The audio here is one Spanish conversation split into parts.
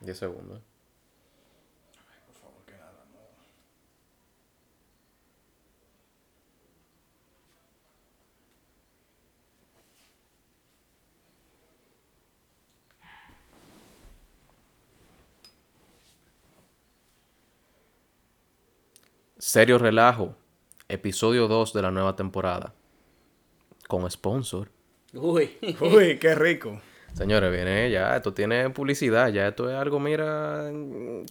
10 segundos. Por favor, que nada, no. Serio Relajo, episodio 2 de la nueva temporada. Con sponsor. Uy. Uy, qué rico. Señores, viene ya, esto tiene publicidad, ya esto es algo, mira,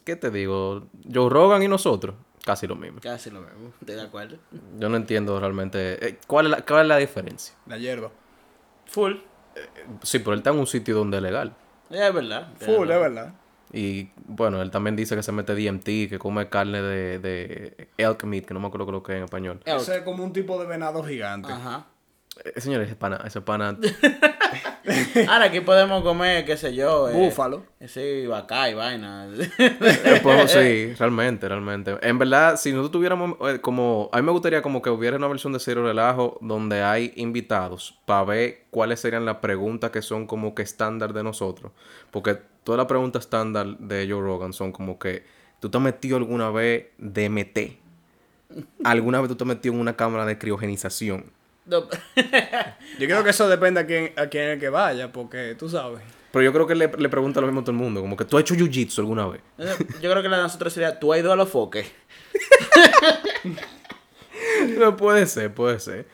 ¿qué te digo? Joe Rogan y nosotros, casi lo mismo. Casi lo mismo. ¿Estoy de acuerdo? Yo no entiendo realmente, eh, ¿cuál es la, cuál es la diferencia? La hierba. Full. Sí, pero él está en un sitio donde es legal. Es verdad. Full, es verdad. Y bueno, él también dice que se mete DMT, que come carne de, de elk meat, que no me acuerdo lo que es en español. Ese es como un tipo de venado gigante. Ajá. Eh, señores, ese pana, ese pana Ahora aquí podemos comer, qué sé yo. eh, Búfalo. eh, Sí, vaca y vaina. Eh, pues, sí, realmente, realmente. En verdad, si nosotros tuviéramos eh, como... A mí me gustaría como que hubiera una versión de Cero Relajo donde hay invitados para ver cuáles serían las preguntas que son como que estándar de nosotros. Porque todas las preguntas estándar de Joe Rogan son como que... ¿Tú te has metido alguna vez DMT? ¿Alguna vez tú te has metido en una cámara de criogenización? No. Yo creo que eso depende a quién, a quién es el que vaya, porque tú sabes. Pero yo creo que le, le pregunta lo mismo a todo el mundo. Como que tú has hecho jiu-jitsu alguna vez. Yo creo que la de nosotros sería, ¿tú has ido a los foques? No, puede ser, puede ser.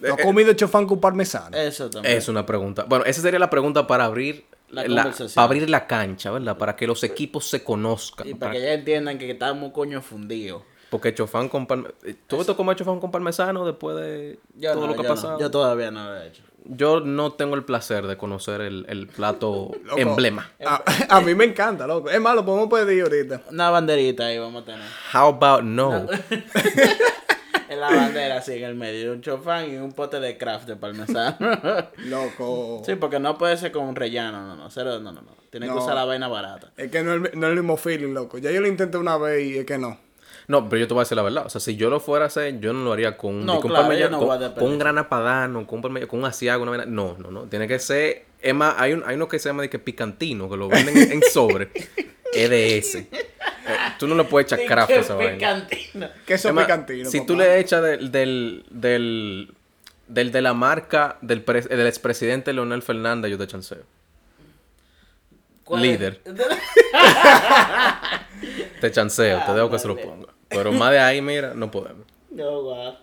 ¿Tú has comido chofán con parmesano? Eso también. Es una pregunta. Bueno, esa sería la pregunta para abrir La para abrir la cancha, ¿verdad? Para que los equipos se conozcan. Y Para- para que ya entiendan que estamos coño fundidos. Porque chofán con parmesano. ¿Tú te comer chofán con parmesano después de Yo todo no, lo que ha yo no. pasado? Yo todavía no lo he hecho. Yo no tengo el placer de conocer el, el plato Loco. emblema. A, a mí me encanta, loco. Es más, lo podemos pedir ahorita. Una banderita ahí vamos a tener. How about no? En la bandera así en el medio. Un chofán y un pote de craft de parmesano. Loco. sí, porque no puede ser con un rellano. No, no. Cero, no, no, no. Tiene que No. usar la vaina barata. Es que no es, no es el mismo feeling, loco. Ya yo lo intenté una vez y es que no. No, pero yo te voy a decir la verdad. O sea, si yo lo fuera a hacer, yo no lo haría con, No, con, claro, parmellano- yo no con- un grana padano, con un, con un asiago, una vaina. No, no, no. Tiene que ser. Es más, hay, un, hay uno que se llama de que picantino, que lo venden en, sobre. ese. Eh, tú no le puedes echar craft a esa vaina. Picantino. Queso Es más, picantino. Si papá. tú le echas del, del, del, del de la marca del, pres- del expresidente Leonel Fernández, yo te chanceo. ¿Cuál Líder. es? Te chanceo, te dejo que se lo ponga. Pero más de ahí, mira, no podemos. No, guau.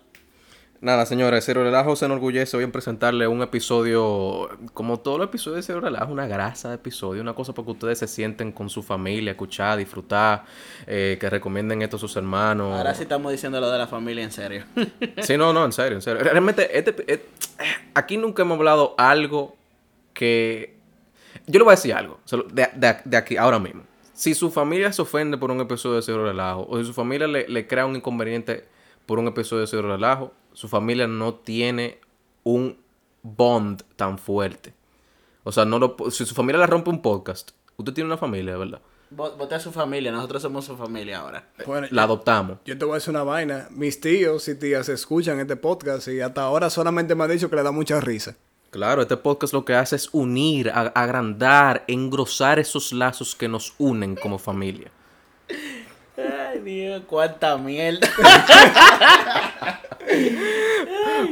Nada, señores, Cero Relajo se enorgullece hoy en presentarle un episodio, como todos los episodios de Cero Relajo, una grasa de episodio, una cosa para que ustedes se sienten con su familia, escuchar, disfrutar, eh, que recomienden esto a sus hermanos. Ahora sí estamos diciendo lo de la familia en serio. Sí, no, no, en serio, en serio. Realmente, este, eh, aquí nunca hemos hablado algo que... Yo le voy a decir algo, de, de- de aquí, ahora mismo. Si su familia se ofende por un episodio de Cero Relajo, o si su familia le, le crea un inconveniente por un episodio de Cero Relajo, su familia no tiene un bond tan fuerte. O sea, no lo, si su familia le rompe un podcast, usted tiene una familia, ¿verdad? Vo- Vote a su familia, nosotros somos su familia ahora. Bueno, La adoptamos. yo te voy a decir una vaina. Mis tíos y tías escuchan este podcast y hasta ahora solamente me han dicho que le da mucha risa. Claro, este podcast lo que hace es unir, agrandar, engrosar esos lazos que nos unen como familia. Ay, Dios, cuánta mierda.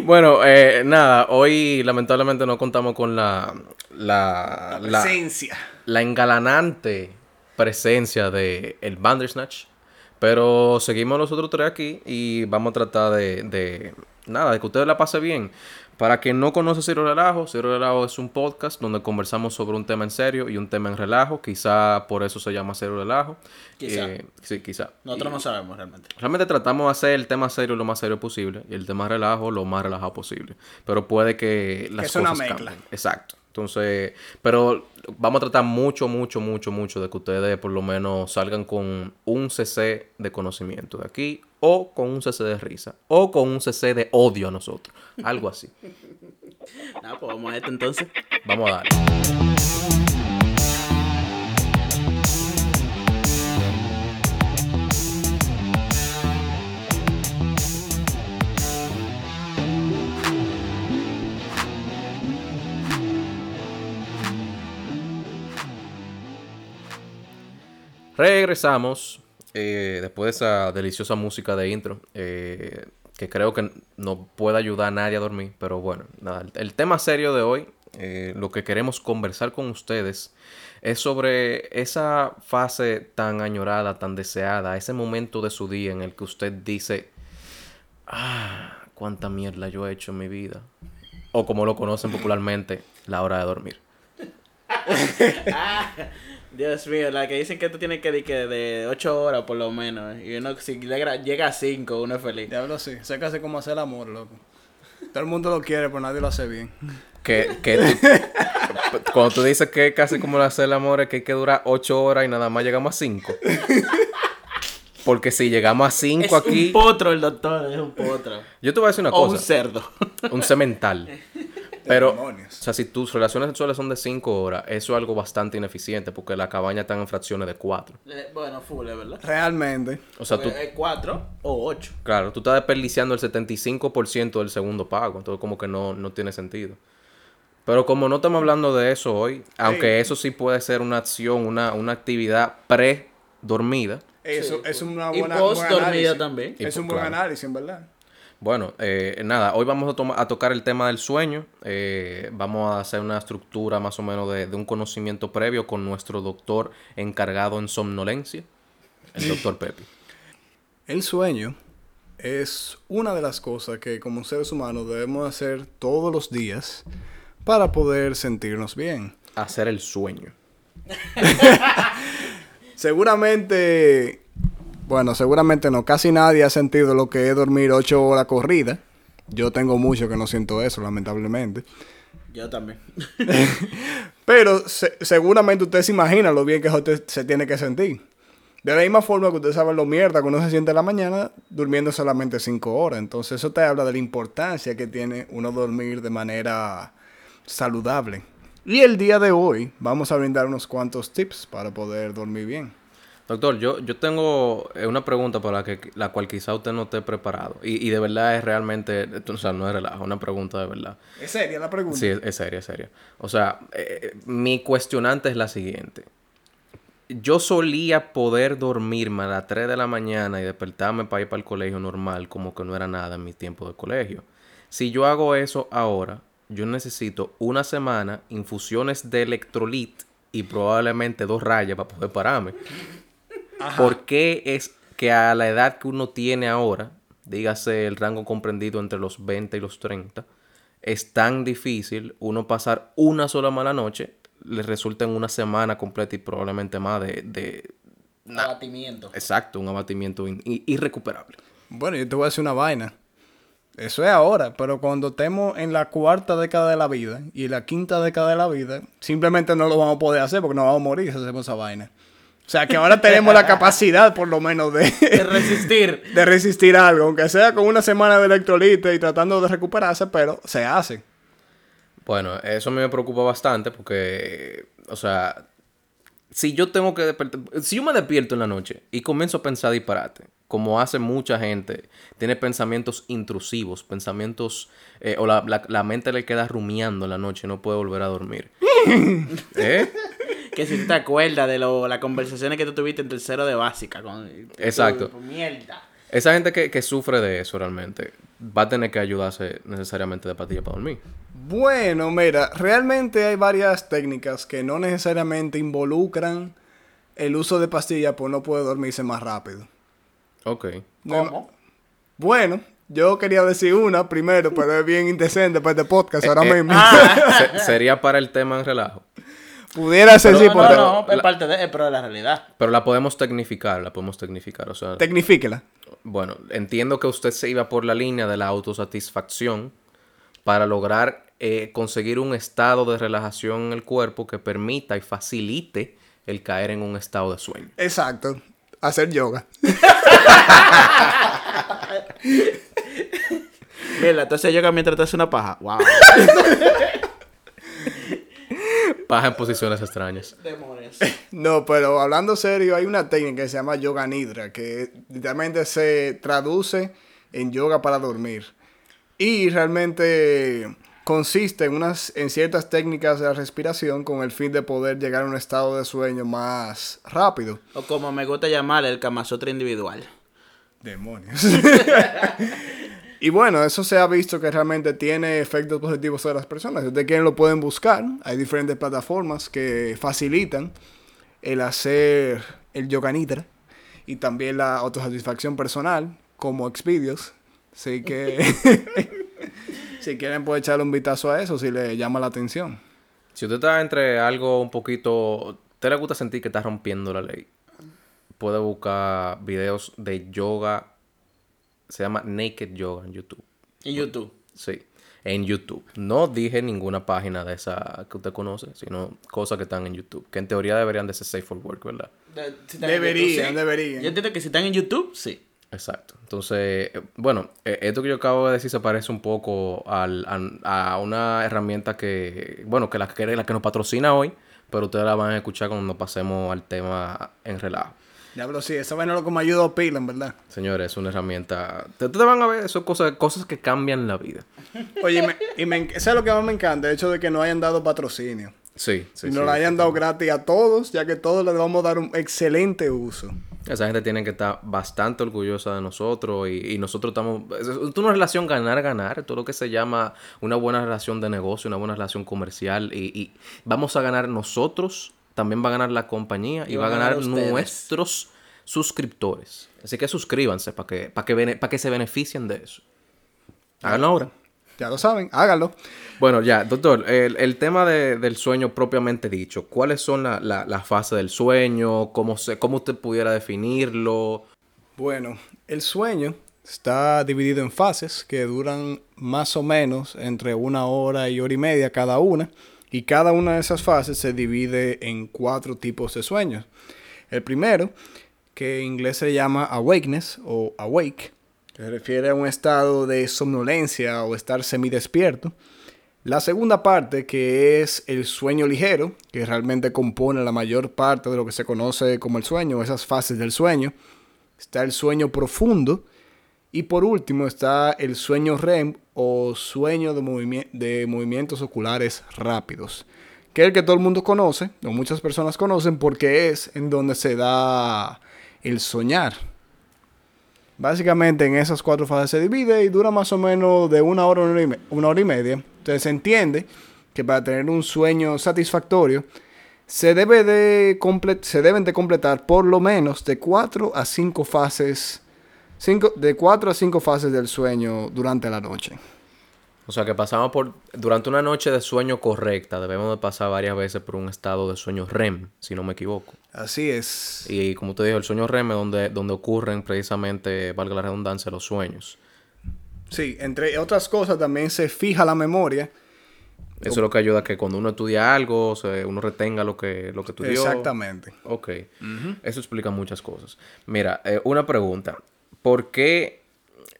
Bueno, eh, nada, hoy lamentablemente no contamos con la, la, la, Presencia. la engalanante presencia de el Bandersnatch. Pero seguimos nosotros tres aquí y vamos a tratar de, de nada, de que ustedes la pasen bien. Para quien no conoce Cero Relajo, Cero Relajo es un podcast donde conversamos sobre un tema en serio y un tema en relajo. Quizá por eso se llama Cero Relajo. Quizá. Eh, sí, quizá. Nosotros no sabemos realmente. Realmente tratamos de hacer el tema serio lo más serio posible y el tema relajo lo más relajado posible. Pero puede que las es una cosas mezcla. cambien. Exacto. Entonces, pero vamos a tratar mucho, mucho, mucho, mucho de que ustedes por lo menos salgan con un cc de conocimiento de aquí o con un cc de risa o con un cc de odio a nosotros. Algo así. Nada, pues vamos a esto entonces. Vamos a darle. Regresamos eh, después de esa deliciosa música de intro, eh, que creo que no puede ayudar a nadie a dormir, pero bueno, nada, el, tema serio de hoy, eh, lo que queremos conversar con ustedes es sobre esa fase tan añorada, tan deseada, ese momento de su día en el que usted dice, ah, cuánta mierda yo he hecho en mi vida. O como lo conocen popularmente, la hora de dormir. Dios mío, la que dicen que tú tienes que ir que de 8 horas por lo menos. Y uno, si llega llega a 5, uno es feliz. Diablo sí, sé casi como hacer el amor, loco. Todo el mundo lo quiere, pero nadie lo hace bien. Que, que tú- cuando tú dices que es casi como hacer el amor, es que hay que durar 8 horas y nada más llegamos a 5. Porque si llegamos a 5 Es aquí, un potro el doctor, es un potro. yo te voy a decir una O un cosa, cerdo. un cemental. Pero, Demonios. o sea, si tus relaciones sexuales son de 5 horas, eso es algo bastante ineficiente porque la cabaña está en fracciones de 4. Eh, bueno, full, verdad. Realmente. O sea, tú, Es 4 o 8. claro, tú estás desperdiciando el 75% del segundo pago, entonces como que no, no tiene sentido. Pero como no estamos hablando de eso hoy, aunque eso sí puede ser una acción, una, una actividad pre-dormida, Eso Sí, es una y buena. post buen dormida análisis. también. Y Es un pues, buen claro. análisis, en verdad. Bueno, eh, nada, hoy vamos a, tocar el tema del sueño. eh, vamos a hacer una estructura más o menos de, de un conocimiento previo con nuestro doctor encargado en somnolencia, el doctor Pepe. El sueño es una de las cosas que como seres humanos debemos hacer todos los días para poder sentirnos bien. Hacer el sueño. Seguramente, bueno, seguramente no, casi nadie ha sentido lo que es dormir ocho horas corridas. Yo tengo mucho que no siento eso, lamentablemente. Yo también. Pero se- seguramente usted se imagina lo bien que usted se tiene que sentir. De la misma forma que usted sabe lo mierda que uno se siente en la mañana durmiendo solamente cinco horas. Entonces eso te habla de la importancia que tiene uno dormir de manera saludable. Y el día de hoy vamos a brindar unos cuantos tips para poder dormir bien. Doctor, yo, yo tengo eh, una pregunta para la, que, la cual quizá usted no esté preparado. Y, y de verdad es realmente, o sea, no es relajo, una pregunta de verdad. ¿Es seria la pregunta? Sí, es, es seria, es seria. O sea, eh, mi cuestionante es la siguiente. Yo solía poder dormirme a las 3 de la mañana y despertarme para ir para el colegio normal, como que no era nada en mi tiempo de colegio. Si yo hago eso ahora, yo necesito una semana, infusiones de electrolit y probablemente dos rayas para poder pararme. ¿Por qué es que a la edad que uno tiene ahora, dígase el rango comprendido entre los 20 y los 30, es tan difícil uno pasar una sola mala noche, le resulta en una semana completa y probablemente más de, de- Abatimiento. exacto, un abatimiento irrecuperable. Bueno, yo te voy a decir una vaina. Eso es ahora, pero cuando estemos en la cuarta década de la vida y la quinta década de la vida, simplemente no lo vamos a poder hacer porque nos vamos a morir si hacemos esa vaina. O sea que ahora tenemos la capacidad, por lo menos, De de, resistir. de resistir algo, aunque sea con una semana de electrolite y tratando de recuperarse, pero se hace. Bueno, eso a mí me preocupa bastante porque, o sea, si yo tengo que despertar, si yo me despierto en la noche y comienzo a pensar disparate, como hace mucha gente, tiene pensamientos intrusivos, pensamientos, eh, o la, la- la mente le queda rumiando en la noche y no puede volver a dormir. ¿Eh? Que si tú te acuerdas de lo, las conversaciones que tú tuviste en tercero de básica. Con, Exacto. Mierda. Esa gente que, que sufre de eso realmente va a tener que ayudarse necesariamente de pastillas para dormir. Bueno, mira, realmente hay varias técnicas que no necesariamente involucran el uso de pastillas por no poder dormirse más rápido. Ok. ¿Cómo? Bueno, yo quería decir una primero, pero es bien indecente para este podcast ahora eh, mismo. Se- sería para el tema en relajo. Pudiera ser, No, sí, no, porque... no, es la- parte de, es pero de la realidad. Pero la podemos tecnificar, la podemos tecnificar. O sea, Tecnifíquela. bueno, entiendo que usted se iba por la línea de la autosatisfacción para lograr eh, conseguir un estado de relajación en el cuerpo que permita y facilite el caer en un estado de sueño. Exacto. Hacer yoga. Mira, entonces yo mientras te hace una paja. Wow. Paja en posiciones extrañas. Demonios. No, pero hablando serio, hay una técnica que se llama yoga nidra, que literalmente se traduce en yoga para dormir. Y realmente consiste en, unas, en ciertas técnicas de la respiración con el fin de poder llegar a un estado de sueño más rápido. O como me gusta llamar, el Kamasotra individual. Demonios. y bueno, eso se ha visto que realmente tiene efectos positivos sobre las personas. Si ustedes quieren lo pueden buscar. Hay diferentes plataformas que facilitan el hacer el yoga nidra y también la autosatisfacción personal como Xvideos. Así que si quieren pueden echarle un vistazo a eso si les llama la atención. Si usted está entre algo un poquito... ¿Te le gusta sentir que está rompiendo la ley? Puede buscar videos de yoga. Se llama Naked Yoga en YouTube. En YouTube. Sí, en YouTube. No dije ninguna página de esa que usted conoce, sino cosas que están en YouTube. Que en teoría deberían de ser safe for work, ¿verdad? De- si Deberían, YouTube, sí. deberían. Yo entiendo que si están en YouTube, sí. Exacto. Entonces, eh, bueno, eh, esto que yo acabo de decir se parece un poco al, a, a una herramienta que, bueno, que la, que la que nos patrocina hoy, pero ustedes la van a escuchar cuando pasemos al tema en relajo. Diablo, sí, esa vaina lo que me ayuda a pila, en verdad. Señores, es una herramienta... Ustedes van a ver, son cosas, cosas que cambian la vida. Oye, y me, y me, eso es lo que más me encanta, el hecho de que no hayan dado patrocinio. Sí, sí, y sí. nos la hayan dado gratis a todos, ya que todos les vamos a dar un excelente uso. Esa gente tiene que estar bastante orgullosa de nosotros y, y nosotros estamos... Es, es una relación ganar-ganar, todo lo que se llama una buena relación de negocio, una buena relación comercial y, y vamos a ganar nosotros, también va a ganar la compañía y, va a ganar, nuestros suscriptores. Así que suscríbanse para que, para que, para que se beneficien de eso. Háganlo ahora. Ya lo saben, háganlo. Bueno, ya, doctor, el, el tema de- del sueño propiamente dicho, ¿cuáles son las la, la fases del sueño? ¿Cómo, se, ¿Cómo usted pudiera definirlo? Bueno, el sueño está dividido en fases que duran más o menos entre una hora y hora y media cada una. Y cada una de esas fases se divide en cuatro tipos de sueños. El primero, que en inglés se llama awakeness o awake, se refiere a un estado de somnolencia o estar semidespierto. La segunda parte, que es el sueño ligero, que realmente compone la mayor parte de lo que se conoce como el sueño, esas fases del sueño. Está el sueño profundo. Y por último está el sueño REM o sueño de, de movimientos oculares rápidos. Que es el que todo el mundo conoce, o muchas personas conocen, porque es en donde se da el soñar. Básicamente en esas cuatro fases se divide y dura más o menos de una hora una hora y, media. Entonces se entiende que para tener un sueño satisfactorio se, de se deben de completar por lo menos de 4 a 5 fases, cinco, de 4 a 5 fases del sueño durante la noche. O sea, que pasamos por... Durante una noche de sueño correcta, debemos de pasar varias veces por un estado de sueño REM, si no me equivoco. Así es. Y como te dijo, el sueño REM es donde, donde ocurren precisamente, valga la redundancia, los sueños. Sí, entre otras cosas también se fija la memoria. Eso es lo que ayuda a que cuando uno estudia algo, se- uno retenga lo que, lo que estudió. Exactamente. Ok. Eso explica muchas cosas. Mira, eh, una pregunta. ¿Por qué,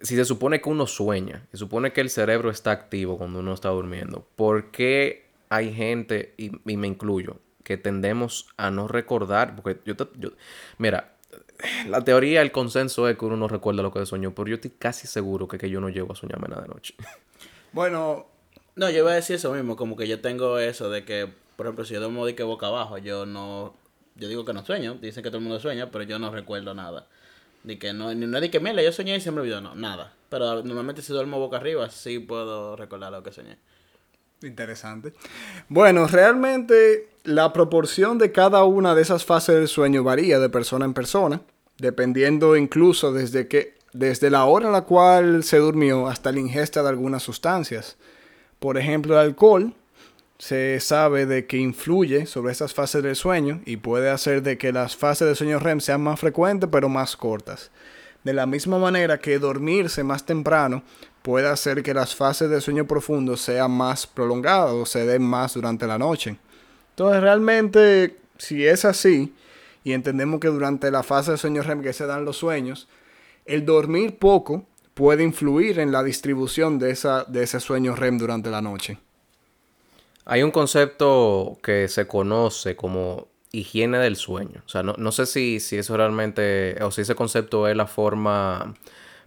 si se supone que uno sueña, se supone que el cerebro está activo cuando uno está durmiendo, ¿por qué hay gente, y, y me incluyo, que tendemos a no recordar? Porque yo, te- yo- mira, la teoría, el consenso es que uno no recuerda lo que soñó, pero yo estoy casi seguro que, que yo no llego a soñarme nada de noche. Bueno, No, yo iba a decir eso mismo, como que yo tengo eso de que, por ejemplo, si yo duermo de que boca abajo, yo no, yo digo que no sueño, dicen que todo el mundo sueña, pero yo no recuerdo nada. De que no, no de que, mira, yo soñé y siempre olvidó, no, nada. Pero normalmente si duermo boca arriba, sí puedo recordar lo que soñé. Interesante. Bueno, realmente la proporción de cada una de esas fases del sueño varía de persona en persona, dependiendo incluso desde que desde la hora en la cual se durmió hasta la ingesta de algunas sustancias. Por ejemplo, el alcohol se sabe de que influye sobre esas fases del sueño y puede hacer de que las fases del sueño REM sean más frecuentes pero más cortas. De la misma manera que dormirse más temprano puede hacer que las fases de sueño profundo sean más prolongadas o se den más durante la noche. Entonces realmente, si es así, y entendemos que durante la fase de sueño REM que se dan los sueños, el dormir poco puede influir en la distribución de, esa, de ese sueño REM durante la noche. Hay un concepto que se conoce como higiene del sueño. O sea, no, no sé si, si eso realmente, o si ese concepto es la forma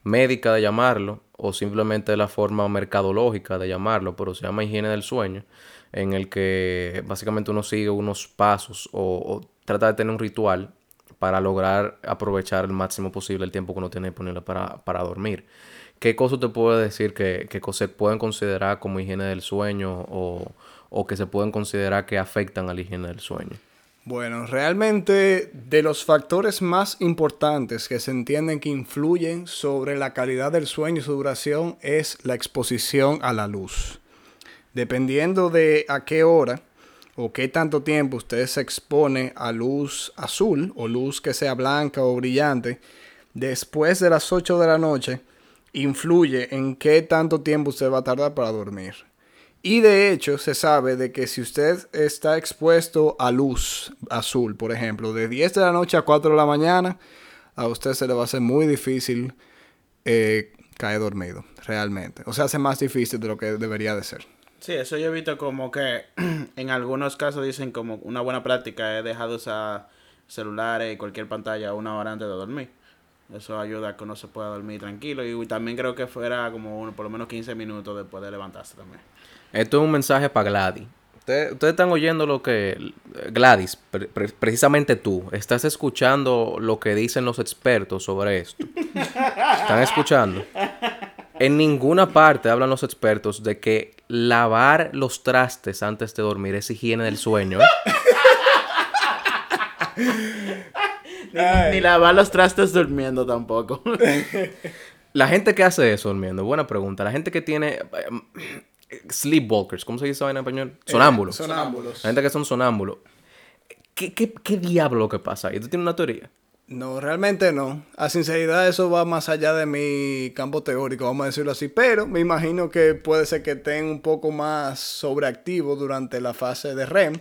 médica de llamarlo o simplemente la forma mercadológica de llamarlo, pero se llama higiene del sueño, en el que básicamente uno sigue unos pasos o, trata de tener un ritual para lograr aprovechar el máximo posible el tiempo que uno tiene disponible para, para dormir. ¿Qué cosas te puedo decir que, que se pueden considerar como higiene del sueño o que se pueden considerar que afectan a la higiene del sueño? Bueno, realmente de los factores más importantes que se entienden que influyen sobre la calidad del sueño y su duración es la exposición a la luz. Dependiendo de a qué hora o qué tanto tiempo usted se expone a luz azul o luz que sea blanca o brillante, después de las 8 de la noche, influye en qué tanto tiempo usted va a tardar para dormir. Y de hecho se sabe de que si usted está expuesto a luz azul, por ejemplo, de 10 de la noche a 4 de la mañana, a usted se le va a hacer muy difícil eh, caer dormido, realmente. O sea, hace más difícil de lo que debería de ser. Sí, eso yo he visto como que en algunos casos dicen como una buena práctica es dejar de usar celulares y cualquier pantalla una hora antes de dormir. Eso ayuda a que uno se pueda dormir tranquilo y también creo que fuera como uno, por lo menos 15 minutos después de levantarse también. Esto es un mensaje para Gladys. Ustedes, ustedes están oyendo lo que... Gladys, pre- pre- precisamente tú, estás escuchando lo que dicen los expertos sobre esto. ¿Están escuchando? En ninguna parte hablan los expertos de que lavar los trastes antes de dormir es higiene del sueño. ¿eh? Ni, ni lavar los trastes durmiendo tampoco. La gente que hace eso durmiendo, buena pregunta. La gente que tiene sleepwalkers, ¿cómo se dice en español? Sonámbulos. Sonámbulos. La gente que son sonámbulos. ¿Qué, qué, qué diablo que pasa ahí? ¿Tú tienes una teoría? No, realmente no. A sinceridad eso va más allá de mi campo teórico, vamos a decirlo así. Pero me imagino que puede ser que estén un poco más sobreactivos durante la fase de REM.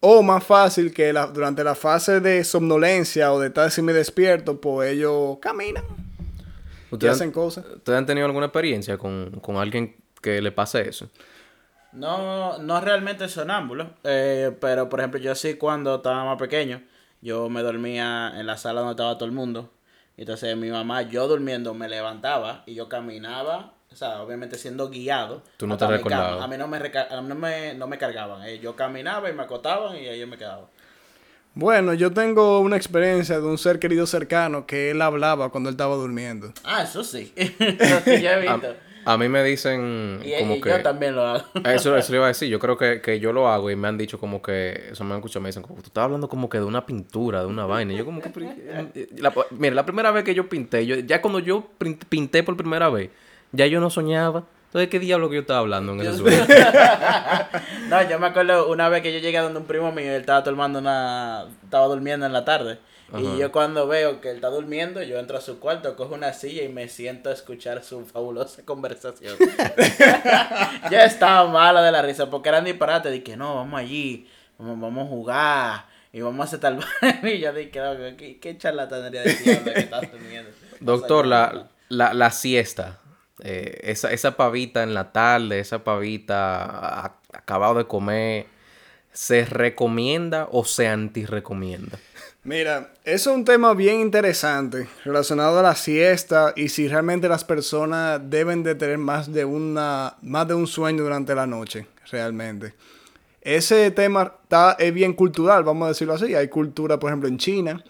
O más fácil que la- durante la fase de somnolencia o de estar semi despierto, pues ellos caminan y ¿Ustedes hacen han, cosas. ¿Ustedes han tenido alguna experiencia con, con alguien que le pase eso? No, no realmente sonámbulo, eh, pero por ejemplo yo sí cuando estaba más pequeño, yo me dormía en la sala donde estaba todo el mundo. Entonces mi mamá, yo durmiendo, me levantaba y yo caminaba, o sea, obviamente siendo guiado. Tú no te mi recordabas. A mí no me, a mí no me, no me cargaban, eh, yo caminaba y me acotaban y ahí yo me quedaba. Bueno, yo tengo una experiencia de un ser querido cercano que él hablaba cuando él estaba durmiendo. Ah, eso sí, eso sí yo he visto. A mí me dicen y como y que... yo también lo hago. Eso, eso le iba a decir. Yo creo que, que yo lo hago y me han dicho como que... Eso me han escuchado. Me dicen como... Tú estás hablando como que de una pintura, de una vaina. Y yo como que... la- mira, la primera vez que yo pinté... Yo, ya cuando yo pinté por primera vez... Ya yo no soñaba. Entonces, ¿qué diablo que yo estaba hablando en ese sueño? No, yo me acuerdo una vez que yo llegué a donde un primo mío, él estaba tomando una... Estaba durmiendo en la tarde. Ajá. Y yo cuando veo que él está durmiendo, yo entro a su cuarto, cojo una silla y me siento a escuchar su fabulosa conversación. yo estaba mala de la risa porque eran disparates. Dije, no, vamos allí, vamos, vamos a jugar y vamos a hacer tal... y yo dije, "No, ¿qué, qué charlatanería de que estás durmiendo? Doctor, O sea, la, la, la siesta. eh, esa, esa pavita en la tarde, esa pavita a- acabado de comer, ¿se recomienda o se anti-recomienda? Mira, eso es un tema bien interesante relacionado a la siesta y si realmente las personas deben de tener más de una más de un sueño durante la noche, realmente. Ese tema está, es bien cultural, vamos a decirlo así. Hay cultura, por ejemplo, en China,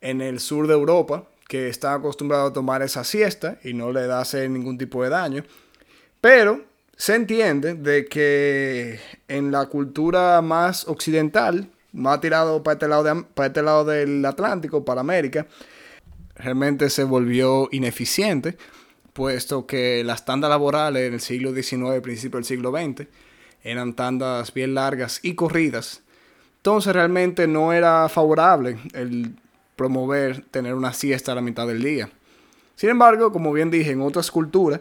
en el sur de Europa, que están acostumbrados a tomar esa siesta y no le da hacer ningún tipo de daño. Pero se entiende de que en la cultura más occidental, más tirado para este lado, de, para este lado del Atlántico, para América, realmente se volvió ineficiente, puesto que las tandas laborales en el siglo XIX, principio del siglo XX, eran tandas bien largas y corridas. Entonces realmente no era favorable el promover tener una siesta a la mitad del día. Sin embargo, como bien dije, en otras culturas,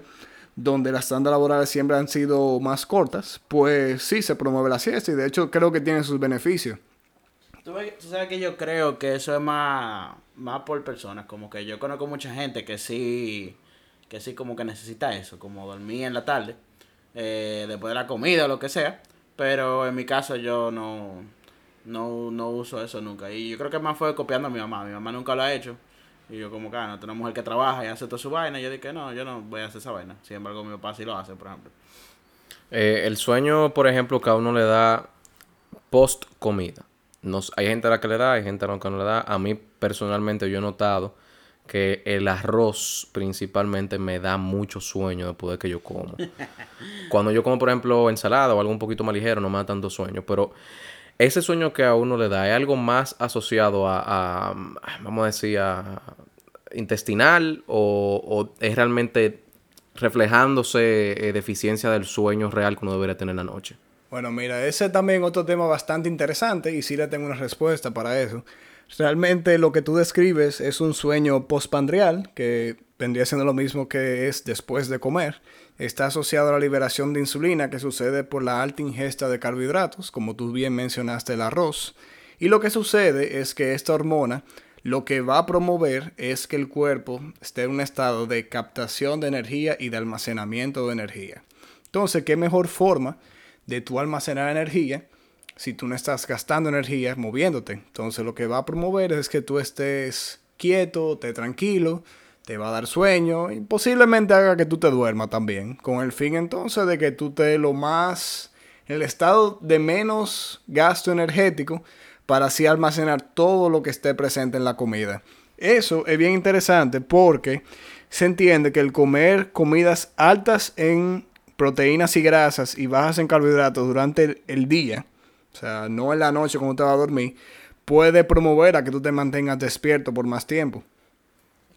donde las tandas laborales siempre han sido más cortas, pues sí se promueve la siesta y de hecho creo que tiene sus beneficios. Tú, sabes que yo creo que eso es más, más por personas. Como que yo conozco mucha gente que sí, que sí como que necesita eso, como dormir en la tarde, eh, después de la comida o lo que sea. Pero en mi caso yo no, no, no uso eso nunca. Y yo creo que más fue copiando a mi mamá. Mi mamá nunca lo ha hecho. Y yo como que, ah, no, tengo una mujer que trabaja y hace toda su vaina. Y yo dije, no, yo no voy a hacer esa vaina. Sin embargo, mi papá sí lo hace, por ejemplo. Eh, el sueño, por ejemplo, que a uno le da post comida. Nos, hay gente a la que le da, hay gente a la que no le da. A mí personalmente yo he notado que el arroz principalmente me da mucho sueño después de que yo como. Cuando yo como, por ejemplo, ensalada o algo un poquito más ligero, no me da tanto sueño. Pero ese sueño que a uno le da es algo más asociado a, a vamos a decir, a intestinal o, o es realmente reflejándose eh, deficiencia del sueño real que uno debería tener en la noche. Bueno, mira, ese también otro tema bastante interesante y sí le tengo una respuesta para eso. Realmente lo que tú describes es un sueño postpandrial, que vendría siendo lo mismo que es después de comer. Está asociado a la liberación de insulina que sucede por la alta ingesta de carbohidratos, como tú bien mencionaste el arroz. Y lo que sucede es que esta hormona lo que va a promover es que el cuerpo esté en un estado de captación de energía y de almacenamiento de energía. Entonces, ¿qué mejor forma de tu almacenar energía si tú no estás gastando energía moviéndote? Entonces, lo que va a promover es que tú estés quieto, estés tranquilo, te va a dar sueño y posiblemente haga que tú te duermas también, con el fin entonces de que tú te lo más el estado de menos gasto energético para así almacenar todo lo que esté presente en la comida. Eso es bien interesante porque se entiende que el comer comidas altas en proteínas y grasas y bajas en carbohidratos durante el, día, o sea, no en la noche cuando te vas a dormir, puede promover a que tú te mantengas despierto por más tiempo.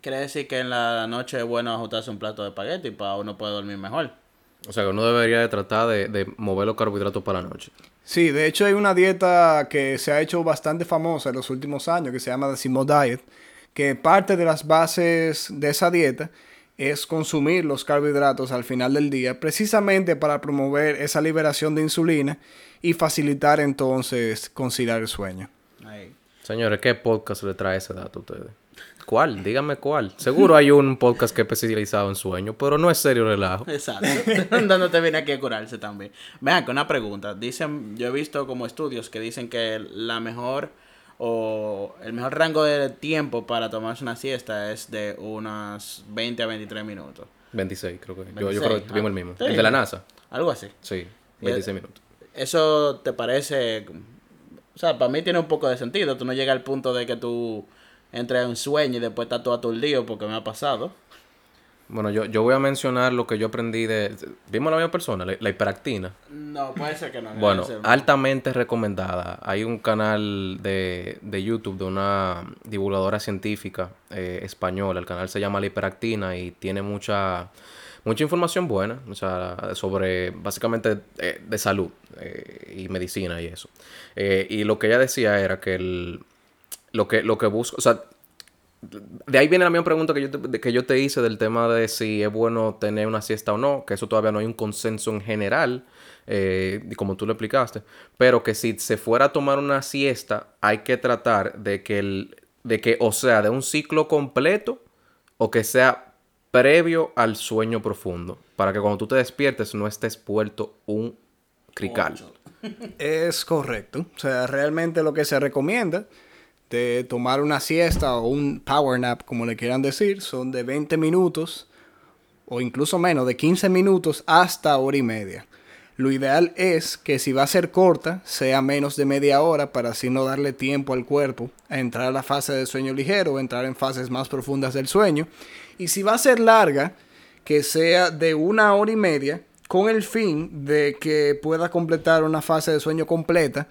Quiere decir que en la noche es bueno ajustarse un plato de espagueti para uno poder dormir mejor. O sea, que uno debería de tratar de, de mover los carbohidratos para la noche. Sí, de hecho hay una dieta que se ha hecho bastante famosa en los últimos años que se llama The Simo Diet, que parte de las bases de esa dieta es consumir los carbohidratos al final del día, precisamente para promover esa liberación de insulina y facilitar entonces conciliar el sueño. Señores, ¿qué podcast le trae ese dato a ustedes? ¿Cuál? Dígame cuál. Seguro hay un podcast que es especializado en sueño, pero no es serio relajo. Exacto. Dándote viene aquí a curarse también. Vean, con una pregunta. Dicen, yo he visto como estudios que dicen que la mejor o el mejor rango de tiempo para tomarse una siesta es de unos 20 a 23 minutos. 26, creo que. yo, yo, creo que tuvimos el mismo. El de la NASA. Algo así. Sí, 26 minutos. ¿Eso te parece...? O sea, para mí tiene un poco de sentido. Tú no llegas al punto de que tú entre un sueño y después está todo aturdido porque me ha pasado. Bueno, yo, yo voy a mencionar lo que yo aprendí de... ¿Vimos la misma persona? La, hiperactina. No, puede ser que no. Bueno, altamente recomendada. Hay un canal de, de YouTube de una divulgadora científica eh, española. El canal se llama La Hiperactina y tiene mucha mucha información buena, o sea, sobre básicamente eh, de salud eh, y medicina y eso. y lo que ella decía era que el, lo que, lo que busco, o sea, de ahí viene la misma pregunta que yo, te, que yo te hice del tema de si es bueno tener una siesta o no, que eso todavía no hay un consenso en general, eh, como tú lo explicaste, pero que si se fuera a tomar una siesta, hay que tratar de que, el, de que o sea, de un ciclo completo o que sea previo al sueño profundo, para que cuando tú te despiertes no estés vuelto un crical. Es correcto, o sea, realmente lo que se recomienda de tomar una siesta o un power nap, como le quieran decir, son de 20 minutos o incluso menos, de 15 minutos hasta hora y media. Lo ideal es que si va a ser corta, sea menos de media hora para así no darle tiempo al cuerpo a entrar a la fase de sueño ligero o entrar en fases más profundas del sueño. Y si va a ser larga, que sea de una hora y media con el fin de que pueda completar una fase de sueño completa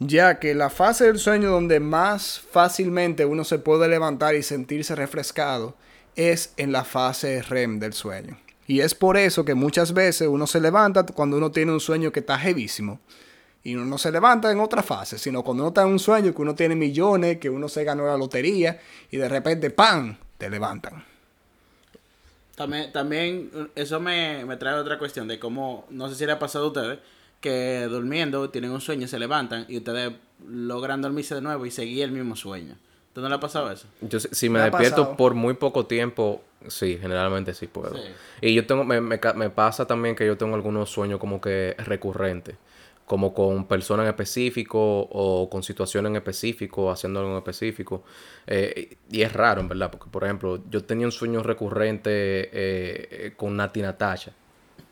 ya que la fase del sueño donde más fácilmente uno se puede levantar y sentirse refrescado es en la fase REM del sueño. Y es por eso que muchas veces uno se levanta cuando uno tiene un sueño que está heavísimo. Y uno no se levanta en otra fase, sino cuando uno está en un sueño que uno tiene millones, que uno se ganó la lotería y de repente ¡pam! te levantan. También, también eso me, me trae otra cuestión de cómo, no sé si le ha pasado a ustedes, que durmiendo tienen un sueño, se levantan y ustedes logran dormirse de nuevo y seguir el mismo sueño. ¿Tú no le ha pasado eso? Yo si me, despierto por muy poco tiempo, sí, generalmente sí puedo. Y yo tengo, me, me, me, pasa también que yo tengo algunos sueños como que recurrentes. como con personas en específico o con situaciones en específico, haciendo algo en específico. Eh, y es raro, en verdad, porque, por ejemplo, yo tenía un sueño recurrente eh, eh, con Nati Natasha.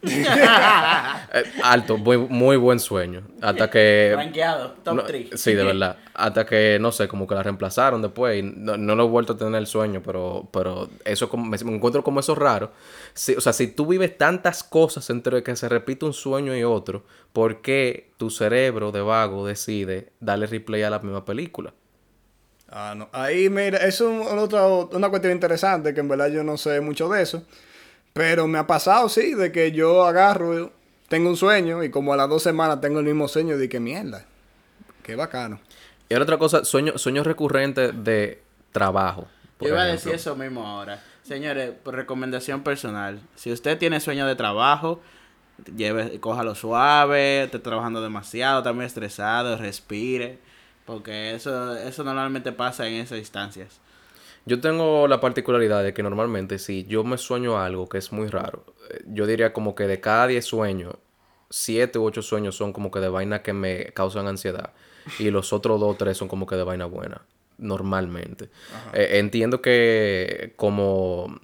Alto, muy, muy buen sueño. Hasta que... Rankeado, top no, 3. sí, de verdad. Hasta que, no sé, como que la reemplazaron después. Y no, no lo he vuelto a tener el sueño, pero, pero eso como, me, me encuentro como eso raro. Si- o sea, si tú vives tantas cosas entre que se repite un sueño y otro, ¿por qué tu cerebro de vago decide darle replay a la misma película? Ah, no. Ahí, mira, es un, una cuestión interesante que en verdad yo no sé mucho de eso. Pero me ha pasado, sí, de que yo agarro, tengo un sueño y como a las dos semanas tengo el mismo sueño de que mierda. Qué bacano. Y ahora otra cosa, sueño, sueños recurrentes de trabajo. por Yo iba a decir eso mismo ahora. Señores, por recomendación personal, si usted tiene sueño de trabajo, lleve, cójalo suave, esté trabajando demasiado, está muy estresado, respire, porque eso, eso normalmente pasa en esas instancias. Yo tengo la particularidad de que normalmente si yo me sueño algo que es muy raro, eh, yo diría como que de cada 10 sueños, 7 u 8 sueños son como que de vaina que me causan ansiedad y los otros 2 o 3 son como que de vaina buena, normalmente. Eh, entiendo que como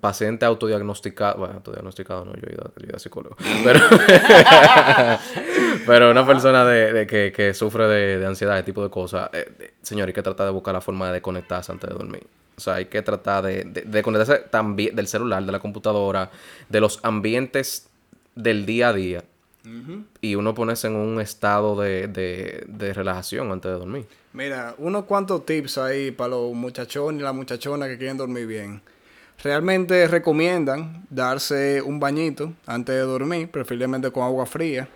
paciente autodiagnosticado, bueno, autodiagnosticado no, yo he ido, yo he ido a psicólogo, pero, pero una persona de, de que, que sufre de, de ansiedad, ese tipo de cosas, eh, eh, señor, hay que tratar de buscar la forma de desconectarse antes de dormir. O sea, hay que tratar de, de, de conectarse también del celular, de la computadora, de los ambientes del día a día. Y uno ponerse en un estado de, de, de relajación antes de dormir. Mira, unos cuantos tips ahí para los muchachones y las muchachonas que quieren dormir bien. Realmente recomiendan darse un bañito antes de dormir, preferiblemente con agua fría,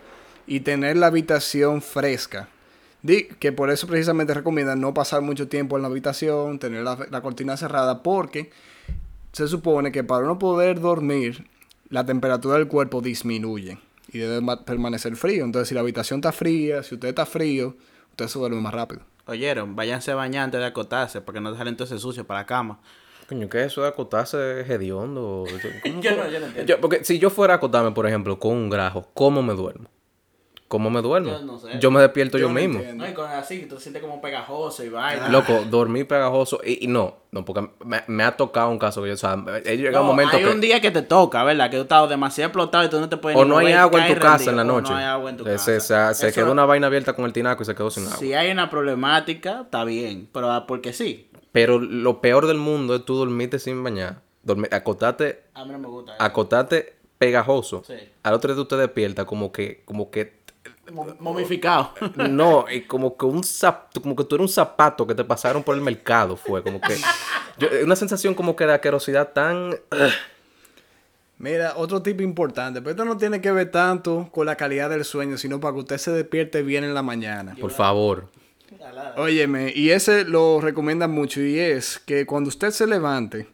y tener la habitación fresca. Que por eso precisamente recomiendan no pasar mucho tiempo en la habitación, tener la, cortina cerrada, porque se supone que para uno poder dormir, la temperatura del cuerpo disminuye y debe ma- permanecer frío. Entonces, si la habitación está fría, si usted está frío, usted se duerme más rápido. Oyeron, váyanse a bañar antes de acotarse, para que no salen entonces sucio para la cama. Coño, ¿qué es eso de acotarse hediondo? ¿Cómo Yo no- yo no entiendo. Yo- porque si yo fuera a acotarme, por ejemplo, con un grajo, ¿cómo me duermo? ¿Cómo me duermo? Yo no sé. Yo me despierto yo, no mismo. entiendo. No, y con así, tú te sientes como pegajoso y vaina. Loco, dormir pegajoso. Y, y no, no, porque me, me ha tocado un caso que yo, o sea, he llegado No, un momento hay que. un día que te toca, ¿verdad? Que tú estás demasiado explotado y tú no te puedes o no hay agua en tu casa rendido, en la o noche. No hay agua en tu Se, casa. se, se Eso- quedó una vaina abierta con el tinaco y se quedó sin agua. Si hay una problemática, está bien. Pero ah, porque sí. Pero lo peor del mundo es tú dormirte sin bañar. Dormir, acotarte, A mí no me gusta. eso. pegajoso. Sí. Al otro día tú te despiertas como que, como que Mo- Momificado. No, y como que un zap- como que tú eres un zapato que te pasaron por el mercado, fue como que yo- una sensación como que de asquerosidad tan Mira, otro tip importante, pero esto no tiene que ver tanto con la calidad del sueño, sino para que usted se despierte bien en la mañana. por favor. Óyeme, y ese lo recomiendan mucho, y es que cuando usted se levante,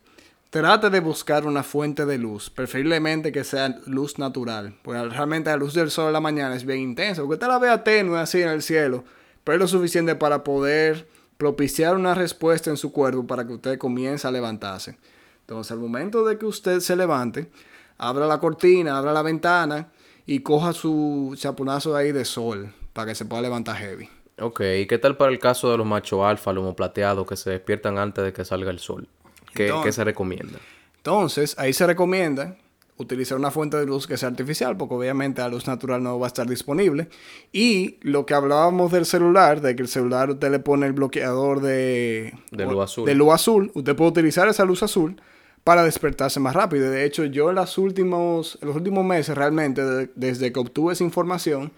trate de buscar una fuente de luz, preferiblemente que sea luz natural, porque realmente la luz del sol en la mañana es bien intensa, porque usted la vea tenue así en el cielo, pero es lo suficiente para poder propiciar una respuesta en su cuerpo para que usted comience a levantarse. Entonces, al momento de que usted se levante, abra la cortina, abra la ventana y coja su chapunazo ahí de sol para que se pueda levantar heavy. Ok, ¿y qué tal para el caso de los machos alfa, los plateados, que se despiertan antes de que salga el sol? ¿Qué, Entonces- qué se recomienda? Entonces, ahí se recomienda utilizar una fuente de luz que sea artificial, porque obviamente la luz natural no va a estar disponible. Y lo que hablábamos del celular, de que el celular usted le pone el bloqueador de, De luz azul. de luz azul, usted puede utilizar esa luz azul para despertarse más rápido. De hecho, yo en, las últimos, en los últimos meses realmente, de- desde que obtuve esa información,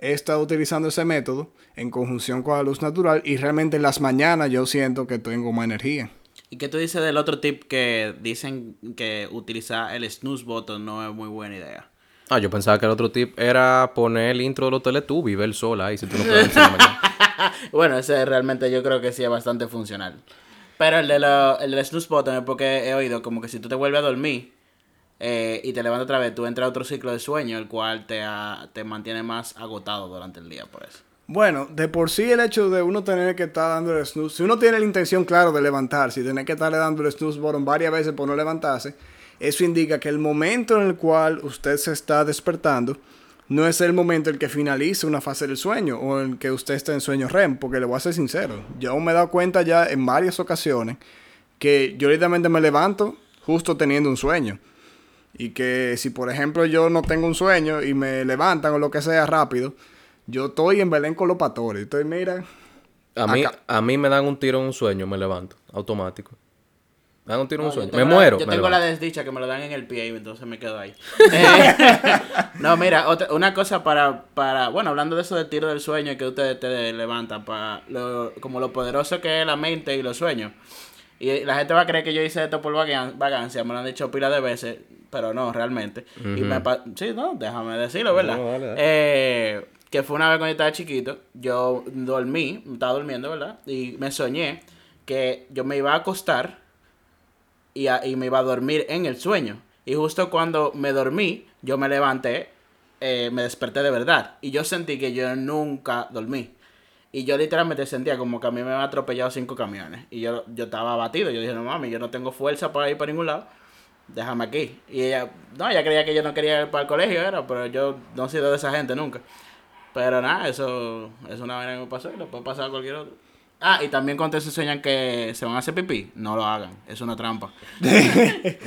he estado utilizando ese método en conjunción con la luz natural y realmente en las mañanas yo siento que tengo más energía. ¿Y qué tú dices del otro tip que dicen que utilizar el snooze button no es muy buena idea? Ah, yo pensaba que el otro tip era poner el intro de los Teletubbies y ver el sol ahí, si tú no puedes mañana. bueno, ese realmente yo creo que sí es bastante funcional. Pero el, de lo- el del snooze button es porque he oído como que si tú te vuelves a dormir eh, y te levantas otra vez, tú entras a otro ciclo de sueño, el cual te, te mantiene más agotado durante el día, por eso. Bueno, de por sí el hecho de uno tener que estar dando el snooze, si uno tiene la intención, claro, de levantarse y tener que estarle dando el snooze button varias veces por no levantarse, eso indica que el momento en el cual usted se está despertando no es el momento en que finalice una fase del sueño o en que usted esté en sueño REM, porque le voy a ser sincero, yo me he dado cuenta ya en varias ocasiones que yo literalmente me levanto justo teniendo un sueño. Y que si por ejemplo yo no tengo un sueño y me levantan o lo que sea rápido, yo estoy en Belén con los pastores. Estoy, mira, A mí, Acá. a mí me dan un tiro en un sueño, me levanto, automático. Me dan un tiro en No, un sueño. Me la- muero. Yo me tengo la desdicha que me lo dan en el pie y entonces me quedo ahí. Eh, no, mira, otra- una cosa para, para, bueno, hablando de eso del tiro del sueño y que ustedes te levantan, para lo, como lo poderoso que es la mente y los sueños. Y la gente va a creer que yo hice esto por vagan- vagancia, me lo han dicho pila de veces, pero no, realmente. Y me pa- sí, no, déjame decirlo, ¿verdad? No, dale, dale. Eh, que fue una vez cuando yo estaba chiquito, yo dormí, estaba durmiendo, ¿verdad? Y me soñé que yo me iba a acostar y, a- y me iba a dormir en el sueño. Y justo cuando me dormí, yo me levanté, eh, me desperté de verdad. Y yo sentí que yo nunca dormí. Y yo literalmente sentía como que a mí me habían atropellado cinco camiones. Y yo, yo estaba abatido. Yo dije, no mami, yo no tengo fuerza para ir para ningún lado. Déjame aquí. Y ella, no, ella creía que yo no quería ir para el colegio, era, pero yo no he sido de esa gente nunca. Pero nada, eso es una vaina que me pasó y le puede pasar a cualquier otro. Ah, y también cuando ustedes se sueñan que se van a hacer pipí, no lo hagan. Es una trampa.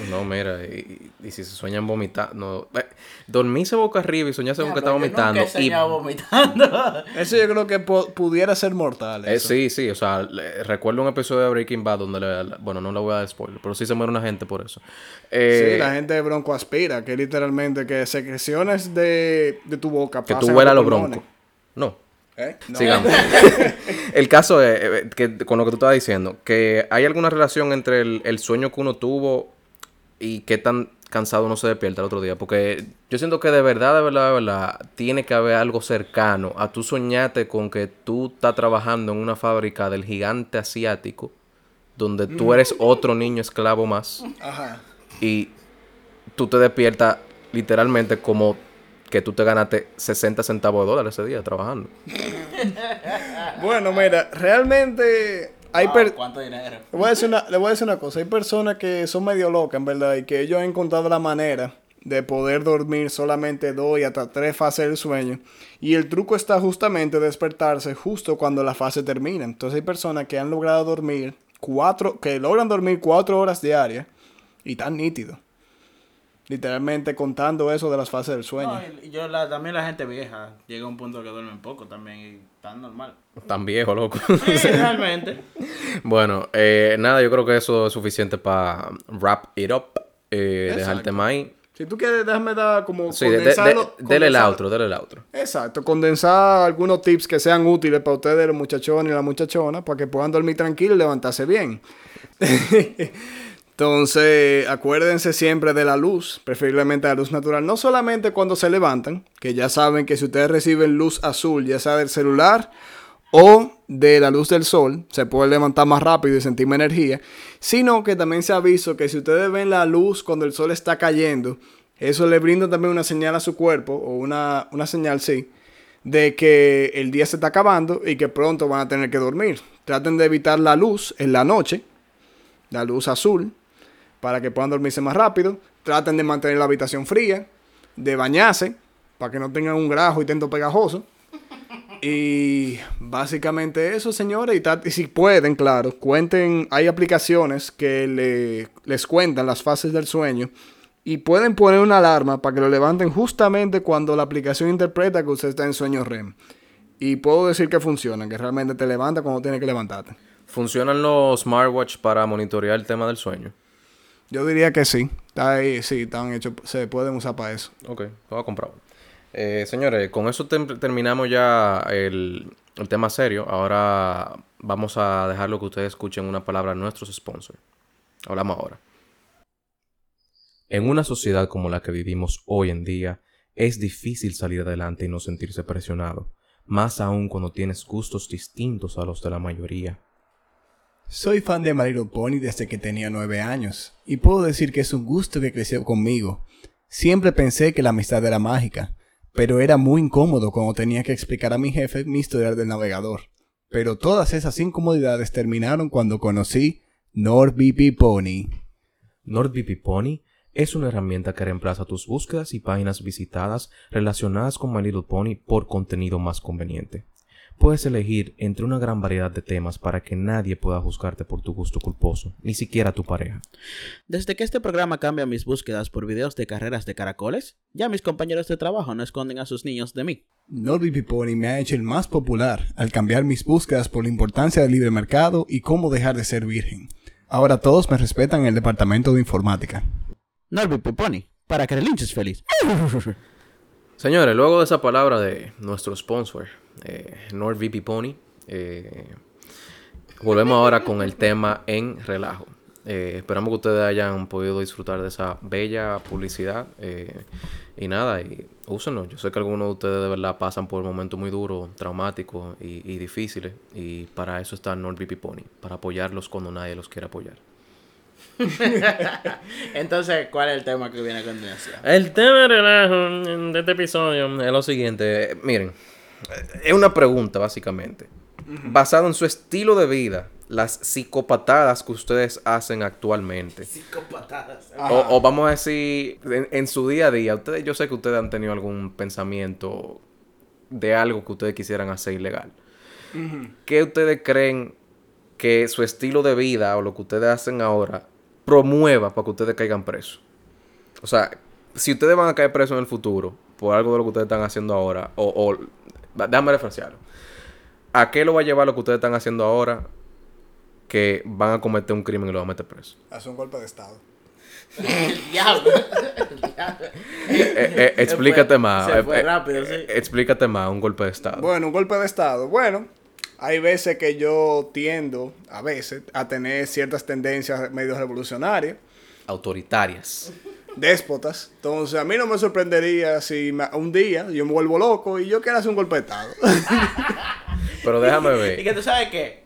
No, mira, y, y si se sueñan vomitando. No, eh, dormirse boca arriba y soñarse con que está Yo nunca vomitando. he Y, soñado vomitando. eso yo creo que pudiera ser mortal. eh, sí, sí, o sea, le- recuerdo un episodio de Breaking Bad donde, le- le- bueno, no le voy a dar spoiler, pero sí se muere una gente por eso. Eh, Sí, la gente de bronco aspira, que literalmente que secreciones de, de tu boca que tú a huelas los broncos. No, ¿Eh? No. Sigamos. el caso es, eh, que con lo que tú estabas diciendo, que hay alguna relación entre el, el sueño que uno tuvo y qué tan cansado uno se despierta el otro día. Porque yo siento que de verdad, de verdad, de verdad, tiene que haber algo cercano a tú soñarte con que tú estás trabajando en una fábrica del gigante asiático, donde tú eres otro niño esclavo más Ajá. y tú te despiertas literalmente como que tú te ganaste 60 centavos de dólar ese día trabajando. Bueno, mira, realmente hay Wow, per- ¿Cuánto dinero? le, voy a decir una, le voy a decir una cosa. Hay personas que son medio locas, en verdad, y que ellos han encontrado la manera de poder dormir solamente dos y hasta tres fases del sueño. Y el truco está justamente despertarse justo cuando la fase termina. Entonces hay personas que han logrado dormir cuatro, que logran dormir cuatro horas diarias y tan nítido. Literalmente contando eso de las fases del sueño. No, y yo la, también la gente vieja llega a un punto que duermen poco también y tan normal. Tan viejo, loco. Sí, realmente. bueno, eh, nada, yo creo que eso es suficiente para wrap it up. Eh, dejar el tema ahí. Si tú quieres, déjame dar como Sí, de, de, de- condensarlo- dele el outro, dele el outro. Exacto, condensar algunos tips que sean útiles para ustedes, los muchachones y las muchachonas, para que puedan dormir tranquilos y levantarse bien. Entonces, acuérdense siempre de la luz, preferiblemente la luz natural, no solamente cuando se levantan, que ya saben que si ustedes reciben luz azul, ya sea del celular o de la luz del sol, se puede levantar más rápido y sentir más energía, sino que también se aviso que si ustedes ven la luz cuando el sol está cayendo, eso le brinda también una señal a su cuerpo, o una, una señal, sí, de que el día se está acabando y que pronto van a tener que dormir. Traten de evitar la luz en la noche, la luz azul, para que puedan dormirse más rápido. Traten de mantener la habitación fría, de bañarse, para que no tengan un grajo y tento pegajoso. Y básicamente eso, señores. Y, si pueden, claro, cuenten. Hay aplicaciones que le- les cuentan las fases del sueño. Y pueden poner una alarma para que lo levanten justamente cuando la aplicación interpreta que usted está en sueño REM. Y puedo decir que funcionan, que realmente te levanta cuando tienes que levantarte. ¿Funcionan los smartwatch para monitorear el tema del sueño? Yo diría que sí. Está ahí, sí, están hechos, se pueden usar para eso. Ok, voy a comprar. Eh, señores, con eso terminamos ya el, el tema serio. Ahora vamos a dejarlo que ustedes escuchen una palabra de nuestros sponsors. Hablamos ahora. En una sociedad como la que vivimos hoy en día, es difícil salir adelante y no sentirse presionado, más aún cuando tienes gustos distintos a los de la mayoría. Soy fan de My Little Pony desde que tenía nueve años, y puedo decir que es un gusto que creció conmigo. Siempre pensé que la amistad era mágica, pero era muy incómodo cuando tenía que explicar a mi jefe mi historial del navegador. Pero todas esas incomodidades terminaron cuando conocí NordVP Pony. NordVPN Pony es una herramienta que reemplaza tus búsquedas y páginas visitadas relacionadas con My Little Pony por contenido más conveniente. Puedes elegir entre una gran variedad de temas para que nadie pueda juzgarte por tu gusto culposo, ni siquiera tu pareja. Desde que este programa cambia mis búsquedas por videos de carreras de caracoles, ya mis compañeros de trabajo no esconden a sus niños de mí. NordVPN Pony me ha hecho el más popular al cambiar mis búsquedas por la importancia del libre mercado y cómo dejar de ser virgen. Ahora todos me respetan en el departamento de informática. NordVPN Pony, para que el linches feliz. Señores, luego de esa palabra de nuestro sponsor, eh, NordVP Pony, eh, volvemos ahora con el tema en relajo. Eh, esperamos que ustedes hayan podido disfrutar de esa bella publicidad. eh, y nada, y úsenlo. Yo sé que algunos de ustedes de verdad pasan por momentos muy duros, traumáticos y, y difíciles. Y para eso está NordVP Pony, para apoyarlos cuando nadie los quiere apoyar. Entonces, ¿cuál es el tema que viene a continuación? El tema de relajo de este episodio es lo siguiente. Miren, es una pregunta básicamente. Basado en su estilo de vida, las psicopatadas que ustedes hacen actualmente. Psicopatadas. O, o vamos a decir, en, en su día a día, ustedes, yo sé que ustedes han tenido algún pensamiento de algo que ustedes quisieran hacer ilegal. ¿Qué ustedes creen que su estilo de vida o lo que ustedes hacen ahora promueva para que ustedes caigan presos? O sea, si ustedes van a caer presos en el futuro por algo de lo que ustedes están haciendo ahora, o, déjame refrasearlo. ¿A qué lo va a llevar lo que ustedes están haciendo ahora que van a cometer un crimen y lo van a meter preso? Hace un golpe de estado. El diablo. El diablo. Eh, eh, explícate fue- más. se eh, fue eh, rápido, sí. explícate más, un golpe de estado. Bueno, un golpe de estado. Bueno, hay veces que yo tiendo, a veces, a tener ciertas tendencias medio revolucionarias, Autoritarias. Déspotas. Entonces, a mí no me sorprendería si un día yo me vuelvo loco y yo quiero hacer un golpe de estado. Pero déjame Y ver. que tú sabes que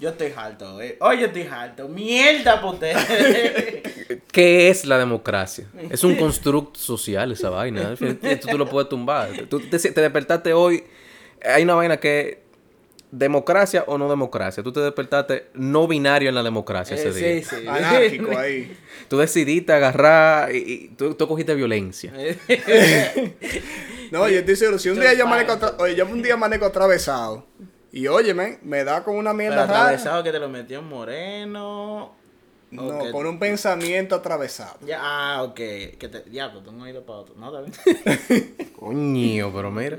yo estoy harto, eh. Oye, estoy harto. Mierda, ustedes. ¿Qué es la democracia? Es un constructo social esa vaina. Esto tú lo puedes tumbar. Tú te, te despertaste hoy. Hay una vaina que. ¿Democracia o no democracia? Tú te despertaste no binario en la democracia ese día. Eh, sí, sí. Anárquico ahí. Tú decidiste agarrar y, y tú, tú cogiste violencia. No, yo estoy seguro, si un día yo atra- oye, yo un día amanezco atravesado y óyeme, me da con una Pero mierda rara. atravesado que te lo metió en moreno. No, con un pensamiento atravesado. Ya, ah, ok. Que te... Diablo, tengo ido para otro. No, está bien. Coño, pero mira.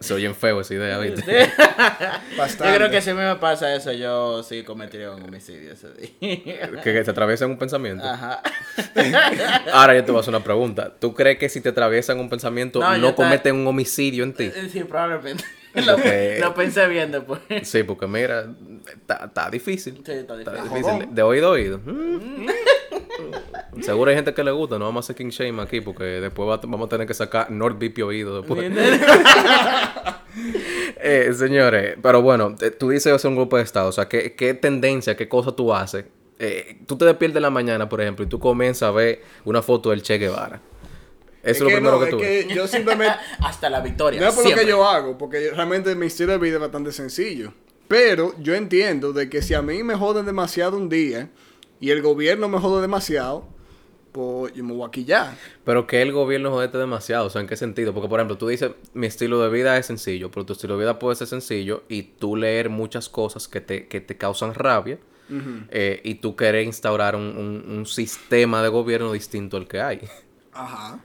Se oye en feo esa idea, ¿viste? Bastante. Yo creo que si a mí me pasa eso, yo sí cometería un homicidio ese día. que, que te atraviesan un pensamiento. Ajá. Ahora yo te voy a hacer una pregunta. ¿Tú crees que si te atraviesan un pensamiento No, no, cometen un homicidio en ti? Sí, probablemente. Lo, Porque- lo pensé bien después. Sí, porque mira, está, difícil. Sí, está difícil. De oído a oído. Mm. Seguro hay gente que le gusta. No vamos a hacer king shame aquí porque después va- vamos a tener que sacar NordVP oído después. Eh, señores, pero bueno, eh, tú dices hacer un golpe de estado. O sea, ¿qué, qué tendencia, qué cosa tú haces? Eh, tú te despiertas en la mañana, por ejemplo, y tú comienzas a ver una foto del Che Guevara. Eso es, lo que primero no, que tú es ves. que yo simplemente Hasta la victoria. No es por lo que yo hago, porque realmente mi estilo de vida es bastante sencillo. Pero yo entiendo de que si a mí me joden demasiado un día y el gobierno me jode demasiado, pues yo me voy a quillar. Pero que el gobierno jodete demasiado, o sea, ¿en qué sentido? Porque, por ejemplo, tú dices, mi estilo de vida es sencillo, pero tu estilo de vida puede ser sencillo y tú leer muchas cosas que te, que te causan rabia eh, y tú querer instaurar un, un- un sistema de gobierno distinto al que hay. Ajá.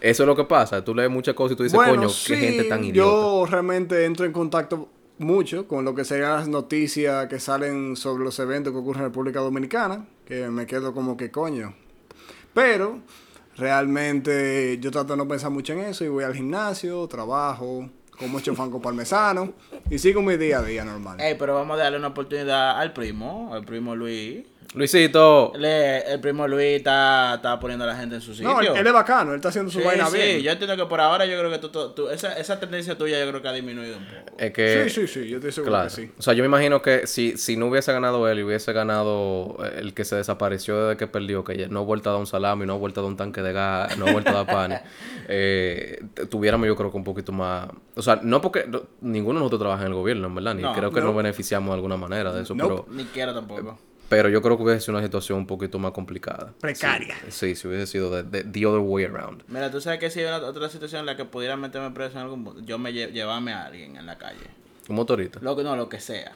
Eso es lo que pasa, tú lees muchas cosas y tú dices, bueno, coño, sí, qué gente tan idiota. yo realmente entro en contacto mucho con lo que serían las noticias que salen sobre los eventos que ocurren en República Dominicana, que me quedo como que coño. Pero realmente yo trato de no pensar mucho en eso y voy al gimnasio, trabajo, como mucho fanco parmesano y sigo mi día a día normal. Ey, pero vamos a darle una oportunidad al primo, al primo Luis. Luisito, Le- el primo Luis está, está poniendo a la gente en su sitio. no, él, él es bacano, él está haciendo su Sí, vaina sí, bien. yo entiendo que por ahora yo creo que tú, tú- tú- esa, esa tendencia tuya yo creo que ha disminuido un poco. es que... Sí, sí, sí, yo estoy seguro Claro. que sí. O sea, yo me imagino que si, si no hubiese ganado él y hubiese ganado eh, el que se desapareció desde que perdió, que no ha vuelto a dar un salami, no ha vuelto a dar un tanque de gas, no ha vuelto a dar pan, eh, tuviéramos yo creo que un poquito más... O sea, no porque no- ninguno de nosotros trabaja en el gobierno, en verdad, ni No, creo que no. nos beneficiamos de alguna manera de eso, Nope. pero... Ni quiero tampoco. Pero yo creo que hubiese sido una situación un poquito más complicada. Precaria. Sí, sí si hubiese sido de, de- the other way around. Mira, tú sabes que si hay una- otra situación en la que pudiera meterme preso en algún punto, yo me lle llevarme a alguien en la calle. Un motorista. Lo que no, lo que sea.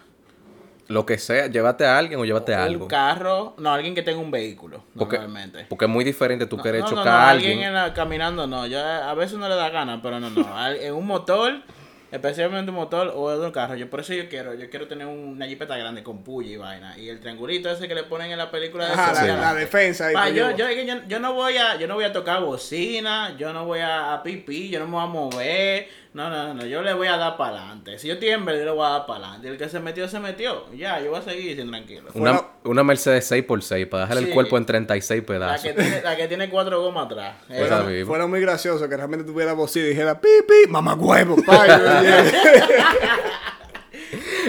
Lo que sea, llévate a alguien o llévate a algo. Un carro, no, alguien que tenga un vehículo, Porque, normalmente. porque es muy diferente tú No, querer no, no, chocar no, a alguien. en la- caminando, no. Yo, a veces no le da gana, pero no, no. Al- En un motor, especialmente un motor o en un carro. Yo por eso yo quiero, yo quiero tener una jipeta grande con puya y vaina. Y el triangulito ese que le ponen en la película de Ajá, la, Sofía. la defensa. Pa, yo, yo, yo, yo no voy a, yo no voy a tocar bocina, yo no voy a, a pipí, yo no me voy a mover, no, no, no, yo le voy a dar para adelante. Si yo tiemblo, yo le voy a dar para adelante. El que se metió, se metió. Ya, yo voy a seguir sin tranquilo. Una, Fuera- una Mercedes 6x6 para dejar Sí. el cuerpo en 36 La pedazos. que, tiene, la que tiene cuatro gomas atrás. Fuera muy gracioso que realmente tuviera voz y dijera pipi, mamá huevo, pa, y yo, yeah.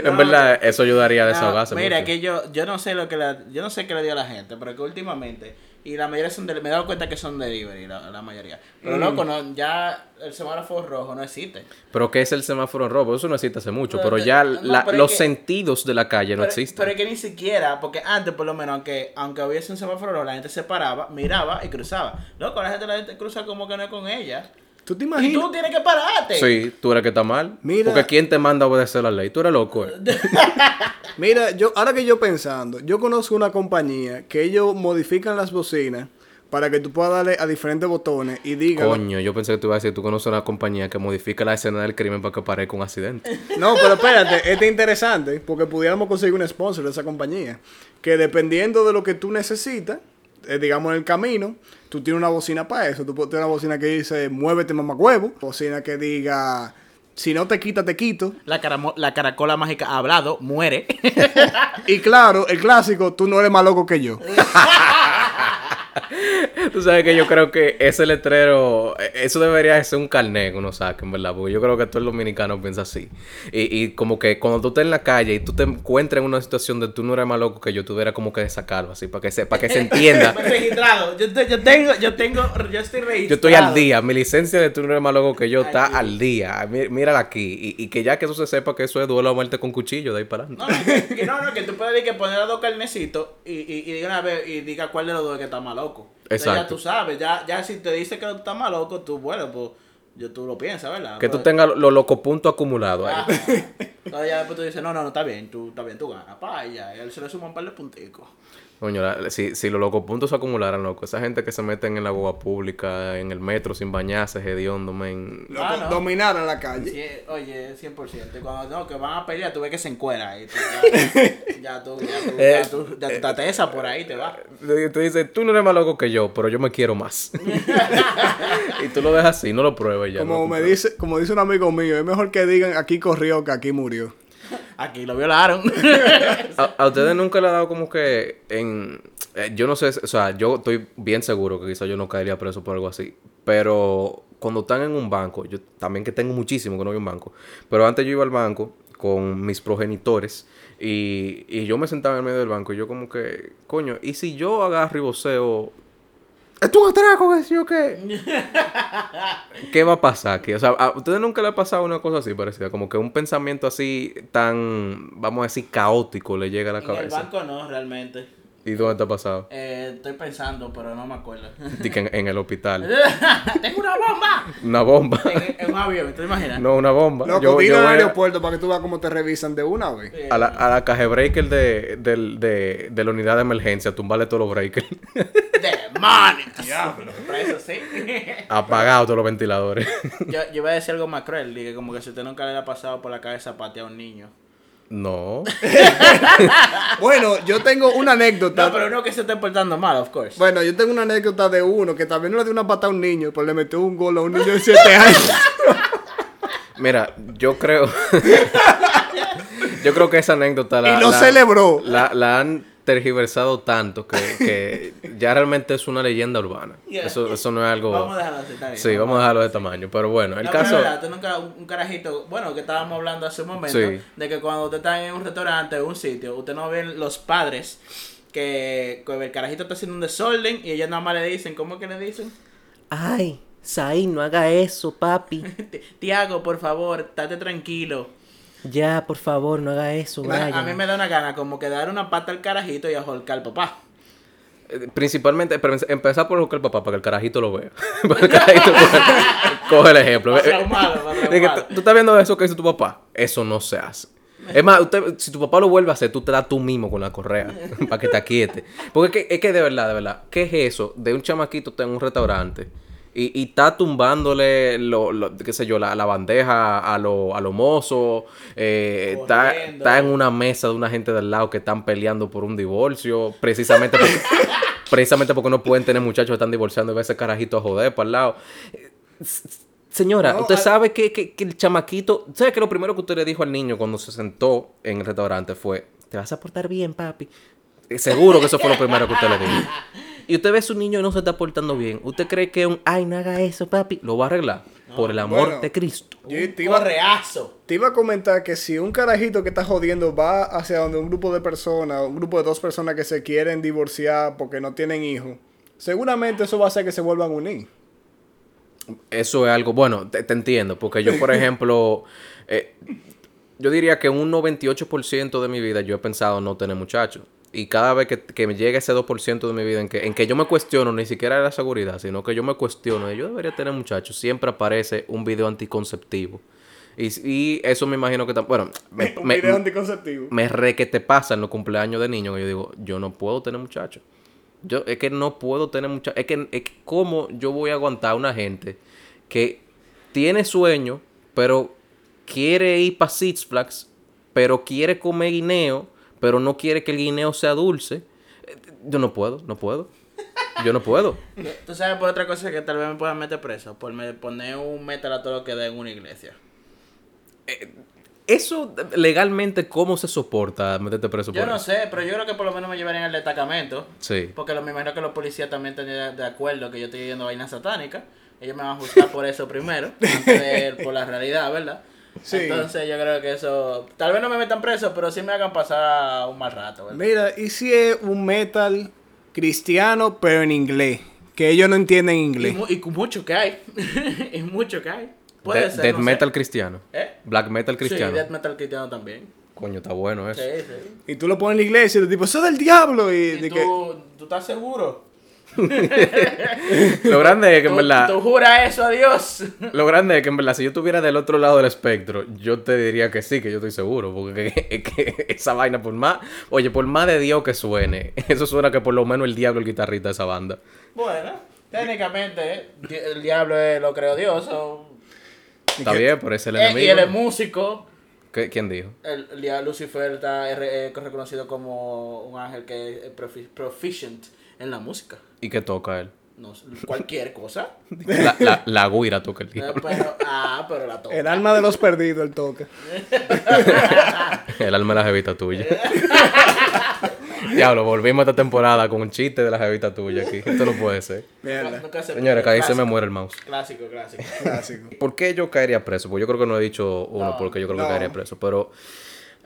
En verdad, eso ayudaría a desahogarse. mira, mucho. que yo, yo no sé lo que la, yo no sé qué le dio a la gente, pero que últimamente, y la mayoría son de, me he dado cuenta que son delivery, la, la mayoría. Pero Mm. loco, no, ya el semáforo rojo no existe. Pero ¿qué es el semáforo rojo? Eso no existe hace mucho. Pero ya no, la- pero los que- sentidos de la calle no existen. pero es que ni siquiera, porque antes por lo menos, aunque, aunque hubiese un semáforo rojo, la gente se paraba, miraba y cruzaba. Loco, la gente, la gente cruza como que no es con ella. ¿Tú te Y imaginas? tú tienes que pararte. Sí, tú eres que está mal. Mira- Porque ¿quién te manda a obedecer la ley? Tú eres loco. eh. Mira, yo ahora que yo pensando, yo conozco una compañía que ellos modifican las bocinas para que tú puedas darle a diferentes botones y diga Coño, yo pensé que tú ibas a decir, tú conoces una compañía que modifica la escena del crimen para que parezca un accidente. No, pero espérate, este es interesante porque pudiéramos conseguir un sponsor de esa compañía. Que dependiendo de lo que tú necesitas, eh, digamos en el camino, tú tienes una bocina para eso. Tú puedes tener una bocina que dice, muévete mamacuevo. Bocina que diga, si no te quita, te quito. La, la caracola mágica ha hablado, muere. Y claro, el clásico, tú no eres más loco que yo. Tú sabes que yo creo que ese letrero, eh, eso debería de ser un carnet que uno saque, en verdad, porque yo creo que todo el dominicano piensa así. Y, y como que cuando tú estés en la calle y tú te encuentres en una situación de tú no eres más loco que yo, deberías como que sacarlo así, para que se, para que se entienda. registrado. Yo, yo tengo, yo tengo, yo estoy registrado. Yo estoy al día, mi licencia de tú no eres más loco que yo está al día. Mí- Mírala aquí. Y, y que ya que eso se sepa que eso es duelo a muerte con cuchillo, de ahí para adelante. No, no, que, no, no, que tú puedes decir que poner a dos carnecitos y, y, y diga una vez y diga cuál de los dos es que está más loco. Entonces ya Exacto. tú sabes, ya, ya si te dice que está más loco, tú, bueno, pues yo, tú lo piensas, ¿verdad? Que tú Pues, tengas los locos puntos acumulados ahí. Entonces ya después tú dices, no, no, no, está bien, tú, está bien, tú ganas, pa, y ya, él se le suma un par de punticos. Coño, la- si, si los locos puntos se acumularan, loco, esa gente que se meten en la boba pública, en el metro sin bañarse, hediondo, men. Ah, no. Dominaron la calle. Sí, oye, 100%. Y cuando no, que van a pelear, tú ves que se encuera ahí. tú ya, ya tú, ya tú, Eh, ya tú, ya tú estás esa por ahí, te va. Te te dice, tú no eres más loco que yo, pero yo me quiero más. y tú lo dejas así, no lo pruebes ya. Como no, me tú- dice, como dice un amigo mío, es mejor que digan aquí corrió que aquí murió. Aquí lo violaron. ¿A, a ustedes nunca le ha dado como que en... eh, yo no sé, o sea, yo estoy bien seguro que quizás yo no caería preso por algo así. Pero cuando están en un banco, yo también que tengo muchísimo que no voy a un banco. Pero antes yo iba al banco con mis progenitores y, y yo me sentaba en el medio del banco y yo como que, coño, ¿y si yo agarro y voceo... ¿Esto es un atraco, que sí o qué? ¿Qué va a pasar aquí? O sea, ¿a ustedes nunca le ha pasado una cosa así parecida? Como que un pensamiento así tan, vamos a decir, caótico le llega a la en el cabeza. banco no, realmente. ¿Y dónde te ha pasado? Eh, estoy pensando, pero no me acuerdo. En, en el hospital. ¡Tengo una bomba! Una bomba. En, en un avión, ¿te imaginas? No, una bomba. Loco, Yo- yo al a- aeropuerto para que tú veas cómo te revisan de una vez. Eh, a la, a la caja breaker de, del- de, de la unidad de emergencia, tumbarle todos los breakers. ¡Demonios! Por eso sí. Apagado todos los ventiladores. yo, yo iba a decir algo más cruel. Dije, como que si usted nunca le ha pasado por la cabeza patear a un niño. No. Bueno, yo tengo una anécdota. No, pero no que se esté portando mal, of course. Bueno, yo tengo una anécdota de uno que también no le dio una patada a un niño, pero le metió un gol a un niño de 7 años. Mira, yo creo. yo creo que esa anécdota la. Y lo la- celebró. La, la han tergiversado tanto que, que ya realmente es una leyenda urbana. Yeah. Eso, eso no es algo. Vamos a dejarlo así, está bien. Sí, vamos a dejarlo de tamaño. Pero bueno, el No, caso. es verdad, tú nunca, un, carajito, bueno, que estábamos hablando hace un momento, Sí. de que cuando usted está en un restaurante o un sitio, usted no ve los padres que, que el carajito está haciendo un desorden y ellos nada más le dicen, ¿cómo es que le dicen? Ay, Saí, no haga eso, papi. Tiago, por favor, estate tranquilo. Ya, por favor, no haga eso, A, a mí me da una gana como que dar una pata al carajito y ajolcar al papá. Eh, Principalmente, pero empezar por buscar el papá para que el carajito lo vea. Para que el carajito coge, coge el ejemplo. Traumarlo. tú, estás viendo eso que dice tu papá. Eso no se hace. Es más, usted- si tu papá lo vuelve a hacer, tú te das tú mismo con la correa para que te aquiete. Porque es que, es que de verdad, de verdad, ¿qué es eso de un chamaquito está en un restaurante y, y está tumbándole, lo, lo- qué sé yo, la, la bandeja a los a lo mozos? eh, está, está en una mesa de una gente del lado que están peleando por un divorcio, precisamente porque, precisamente porque no pueden tener muchachos que están divorciando y ve ese carajito a joder para el lado. Señora, No, usted al- sabe que, que- que el chamaquito... ¿Sabe que lo primero que usted le dijo al niño cuando se sentó en el restaurante fue... Te vas a portar bien, papi. Eh, Seguro que eso fue lo primero que usted le dijo. Y usted ve a su niño y no se está portando bien. ¿Usted cree que un... Ay, no haga eso, papi? Lo va a arreglar. por el amor bueno. de Cristo. Yo te iba, correazo. te iba a comentar que si un carajito que está jodiendo va hacia donde un grupo de personas, un grupo de dos personas que se quieren divorciar porque no tienen hijos, seguramente eso va a hacer que se vuelvan a unir. Eso es algo, bueno, te, te entiendo, porque yo, por ejemplo, eh, yo diría que un 98% de mi vida yo he pensado no tener muchachos. Y cada vez que, que me llega ese 2% de mi vida en que, en que yo me cuestiono, ni siquiera de la seguridad, sino que yo me cuestiono, de yo debería tener muchachos, siempre aparece un video anticonceptivo. Y, y eso me imagino que... Bueno, me, un me- video anticonceptivo. me re que te pasa en los cumpleaños de niños que yo digo, yo no puedo tener muchachos. Yo, es que no puedo tener muchachos. Es que, es que cómo yo voy a aguantar a una gente que tiene sueño, pero quiere ir para Six Flags, pero quiere comer guineo, pero no quiere que el guineo sea dulce. Eh, Yo no puedo, no puedo. Yo no puedo. Tú sabes por otra cosa que tal vez me puedan meter preso. Por me poner un metal a todo lo que dé en una iglesia. Eso legalmente, ¿cómo se soporta meterte preso Yo por no eso? sé, pero yo creo que por lo menos me llevarían al destacamento. Sí. Porque lo, me imagino que los policías también tenían de acuerdo que yo estoy yendo vainas satánicas. Ellos me van a juzgar por eso primero, antes de ir por la realidad, ¿verdad? Sí. Entonces yo creo que eso, tal vez no me metan preso, pero sí me hagan pasar un mal rato, ¿verdad? Mira, ¿y si es un metal cristiano pero en inglés? Que ellos no entienden Y, inglés. mu- y con mucho que hay, y mucho que hay. Puede De- ser, death no sé. metal cristiano. ¿Eh? Black metal cristiano. Sí, death metal cristiano también. Coño, está bueno eso. Sí, sí. Y tú lo pones en la iglesia y el tipo, eso es del diablo. Y, ¿Y de tú, que, tú estás seguro? Lo grande es que en ¿Tú, verdad, tú juras eso a Dios? lo grande es que en verdad, si yo estuviera del otro lado del espectro, yo te diría que sí, que yo estoy seguro, porque que esa vaina por más, oye, por más de Dios que suene, eso suena que por lo menos el diablo es el guitarrista de esa banda. Bueno, técnicamente el diablo es lo creó Dios. o- Está bien, pero es el Eh, y enemigo. él es músico. ¿Qué- ¿Quién dijo? El, el Lucifer está eh, re- eh, reconocido como un ángel que es profi- proficient en la música. ¿Y qué toca él? No sé, cualquier cosa. La, la, la guira toca el Eh, diablo. pero, ah, pero la toca. el alma de los perdidos, el toque. El alma de la jevita tuya. Diablo, volvimos esta temporada con un chiste de la jevita tuya aquí. Esto no puede ser. Mierda. Señores, que ahí se me muere el mouse. Clásico, clásico. Clásico. ¿Por qué yo caería preso? Pues yo creo que no he dicho uno No, porque yo creo no. que caería preso. Pero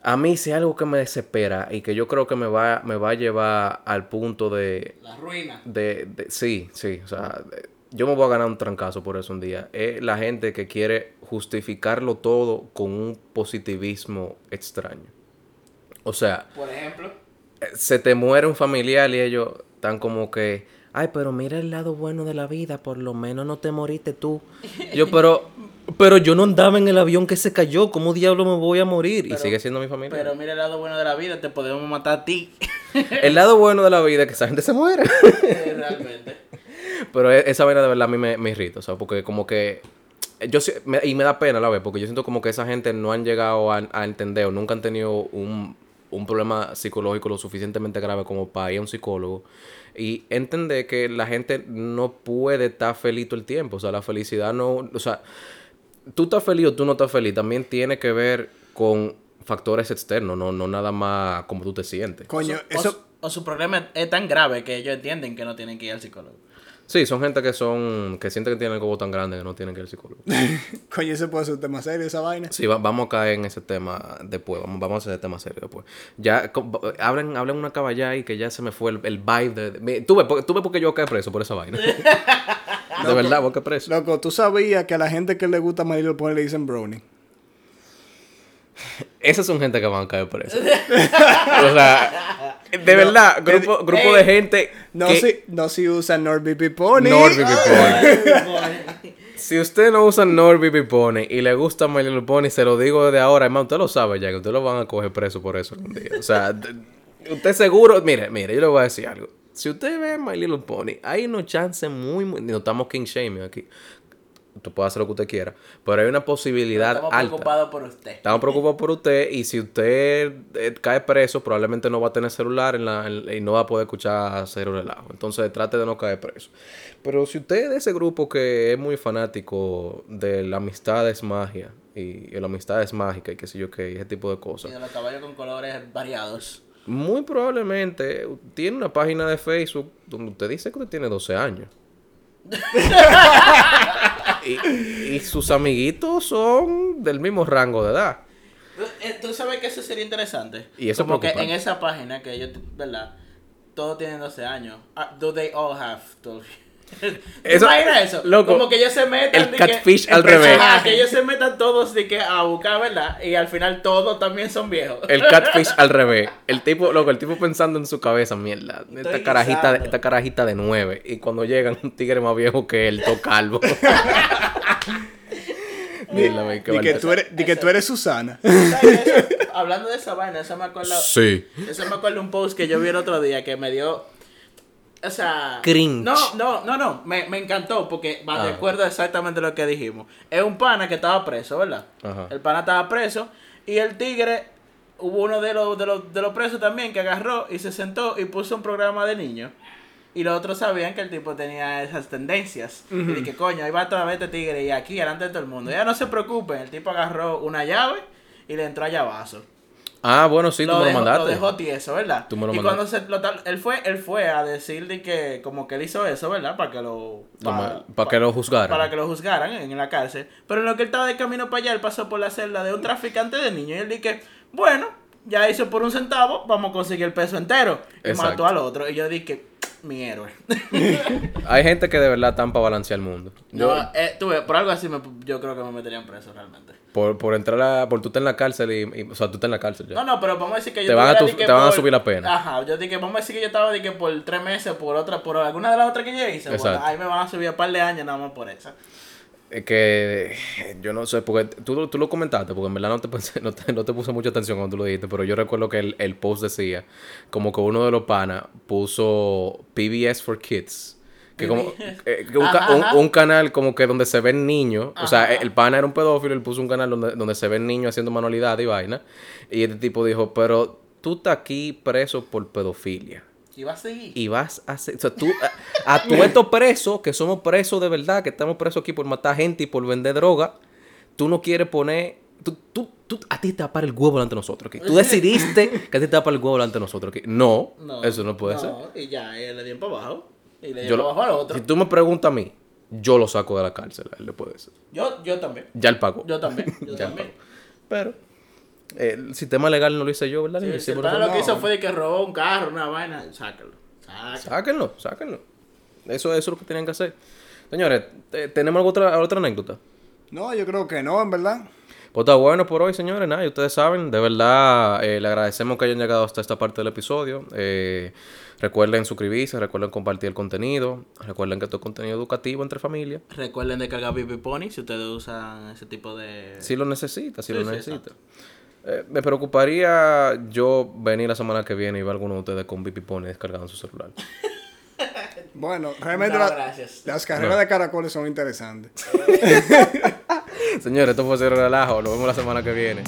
a mí si hay algo que me desespera y que yo creo que me va, me va a llevar al punto de, La ruina. de, de- Sí, sí. O sea, de- yo me voy a ganar un trancazo por eso un día. Es la gente que quiere justificarlo todo con un positivismo extraño. O sea, Por ejemplo. eh, se te muere un familiar y ellos están como que, ay, pero mira el lado bueno de la vida, por lo menos no te moriste tú. Yo, pero, pero yo no andaba en el avión que se cayó, ¿cómo diablo me voy a morir? y sigue siendo mi familia. Pero mira el lado bueno de la vida, te podemos matar a ti. El lado bueno de la vida es que esa gente se muere. Realmente. pero e- esa vaina de verdad a mí me, me irrita, o sea, porque como que... Yo, me- y me da pena la vez, porque yo siento como que esa gente no han llegado a, a entender o nunca han tenido un, un problema psicológico lo suficientemente grave como para ir a un psicólogo. Y entender que la gente no puede estar feliz todo el tiempo. O sea, la felicidad no... O sea, tú estás feliz o tú no estás feliz también tiene que ver con factores externos, no, no nada más como tú te sientes. Coño, o, eso... su- o su problema es tan grave que ellos entienden que no tienen que ir al psicólogo. Sí, son gente que son... que sienten que tienen el cobo tan grande que no tienen que ir al psicólogo. Coño, ese puede ser un tema serio, esa vaina. Sí, va- vamos a caer en ese tema después. Vamos, vamos a hacer ese tema serio después. Ya, hablen, hablen una caballá y que ya se me fue el, el vibe de... de- me- Tú ves, por- tú ves por qué yo caí preso por esa vaina. de verdad, vos caí preso. Loco, tú sabías que a la gente que le gusta My Little Pony le dicen brownie. Esas son gente que van a caer preso. o sea, de verdad, grupo, grupo de gente No, que... si, no si usan NordVPN Pony. NordVPN. Si usted no usa NordVPN Pony y le gusta My Little Pony, se lo digo desde ahora, hermano, usted lo sabe ya, que usted lo van a coger preso por eso algún día. O sea, usted seguro, mire, mire, yo le voy a decir algo. Si usted ve My Little Pony, hay unos chances muy, muy, no estamos king shaming aquí. Usted puede hacer lo que usted quiera, pero hay una posibilidad Estamos alta. preocupados por usted. Estamos preocupados por usted y si usted eh, cae preso, probablemente no va a tener celular en la, en- y no va a poder escuchar cero relajo. Entonces trate de no caer preso. Pero si usted es de ese grupo que es muy fanático de la amistad es magia y, y la amistad es mágica y qué sé yo qué, y ese tipo de Y cosas, de los caballos con colores variados. Muy probablemente tiene una página de Facebook donde usted dice que usted tiene 12 años. y, y sus amiguitos son del mismo rango de edad. Eh, ¿Tú sabes que eso sería interesante? Y eso es Como que en esa página que ellos, ¿verdad? Todos tienen 12 años. Ah, do they all have 12? ¿Tú Eso- eso? loco, Como que ellos se metan... el que- catfish al Ajá, revés. que ellos se metan todos de que a buscar, ¿verdad? Y al final todos también son viejos. El catfish al revés. El tipo, loco, el tipo pensando en su cabeza, mierda. Esta carajita, guisando. esta carajita de nueve. Y cuando llegan un tigre más viejo que él, todo calvo. Qué Di que, tú eres, di que tú eres Susana. Hablando de esa vaina, eso me acuerdo... Sí. Eso me acuerdo de un post que yo vi el otro día que me dio. O sea. Cringe. No, no, no, no. Me, me encantó porque me Ah. recuerdo exactamente lo que dijimos. Es un pana que estaba preso, ¿verdad? Ajá. El pana estaba preso y el tigre. Hubo uno de los, de, los, de los presos también que agarró y se sentó y puso un programa de niños. Y los otros sabían que el tipo tenía esas tendencias. Y dije, coño, ahí va otra vez este tigre y aquí delante de todo el mundo. Ya no se preocupen, el tipo agarró una llave y le entró a llavazo Ah, bueno, sí, tú me lo mandaste. Lo dejó tieso, ¿verdad? Tú me lo y mandaste. cuando se lo tal- él fue, él fue a decir de que como que él hizo eso, ¿verdad? Para que lo Para, que lo juzgaran. para que lo juzgaran en la cárcel. Pero en lo que él estaba de camino para allá, él pasó por la celda de un traficante de niños y él dije, bueno, ya hizo por un centavo, vamos a conseguir el peso entero. Y Exacto. mató al otro. Y yo dije, mi héroe. Hay gente que de verdad están para balancear el mundo. Yo, no, eh, tú ves, por algo así me- yo creo que me meterían preso realmente. Por, por entrar a... Por tú estar en la cárcel y, y- O sea, tú estás en la cárcel ya. No, no, pero vamos a decir que yo Te van a tu- te van a subir la pena. Ajá, yo dije, vamos a decir que yo estaba de que por tres meses, por otra, por alguna de las otras que yo hice, bueno, ahí me van a subir un par de años nada más por esa. Es que yo no sé, porque tú, tú lo comentaste, porque en verdad no te, pensé- no, te, no te puse mucha atención cuando tú lo dijiste, pero yo recuerdo que el, el post decía, como que uno de los panas puso PBS for Kids. Que como eh, que un, Ajá, un- ajá. un canal como que donde se ven niños, o sea, el pana era un pedófilo, él puso un canal donde, donde se ven niños haciendo manualidad y vaina, y este tipo dijo, pero tú estás aquí preso por pedofilia. Y va a seguir. Y vas a hacer, o sea, tú, a, a todos estos presos, que somos presos de verdad, que estamos presos aquí por matar gente y por vender droga, tú no quieres poner, tú, tú, tú- a ti te va a parar el huevo delante de nosotros aquí. Tú decidiste que a ti te va a parar el huevo delante de nosotros aquí. No, eso no puede ser. Y ya, él le dio para abajo. Y le dio Yo lo- abajo al otro. si tú me preguntas a mí, yo lo saco de la cárcel, él le puede decir. Yo, yo también. Ya él pagó. Yo también. Yo Ya también. Pero eh, el sistema legal no lo hice yo, ¿verdad? Sí, el lo que no. hizo fue de que robó un carro, una vaina. Sácalo. Sáquenlo, sáquenlo. Eso, eso es lo que tienen que hacer. Señores, ¿te- ¿tenemos alguna otra, otra anécdota? No, yo creo que no, en verdad. Pues está bueno por hoy, señores. Nada, y ustedes saben, de verdad, eh, le agradecemos que hayan llegado hasta esta parte del episodio. Eh, recuerden suscribirse, recuerden compartir el contenido. Recuerden que esto es contenido educativo entre familia. Recuerden de cargar BB Pony si ustedes usan ese tipo de... Si lo necesita, si Sí, lo sí, necesita. Eh, me preocuparía yo venir la semana que viene y ver a alguno de ustedes con BP Pony descargado en su celular. Bueno, realmente No, la- gracias. las carreras de caracoles son interesantes. Señores, esto fue Cero Relajo. Nos vemos la semana que viene.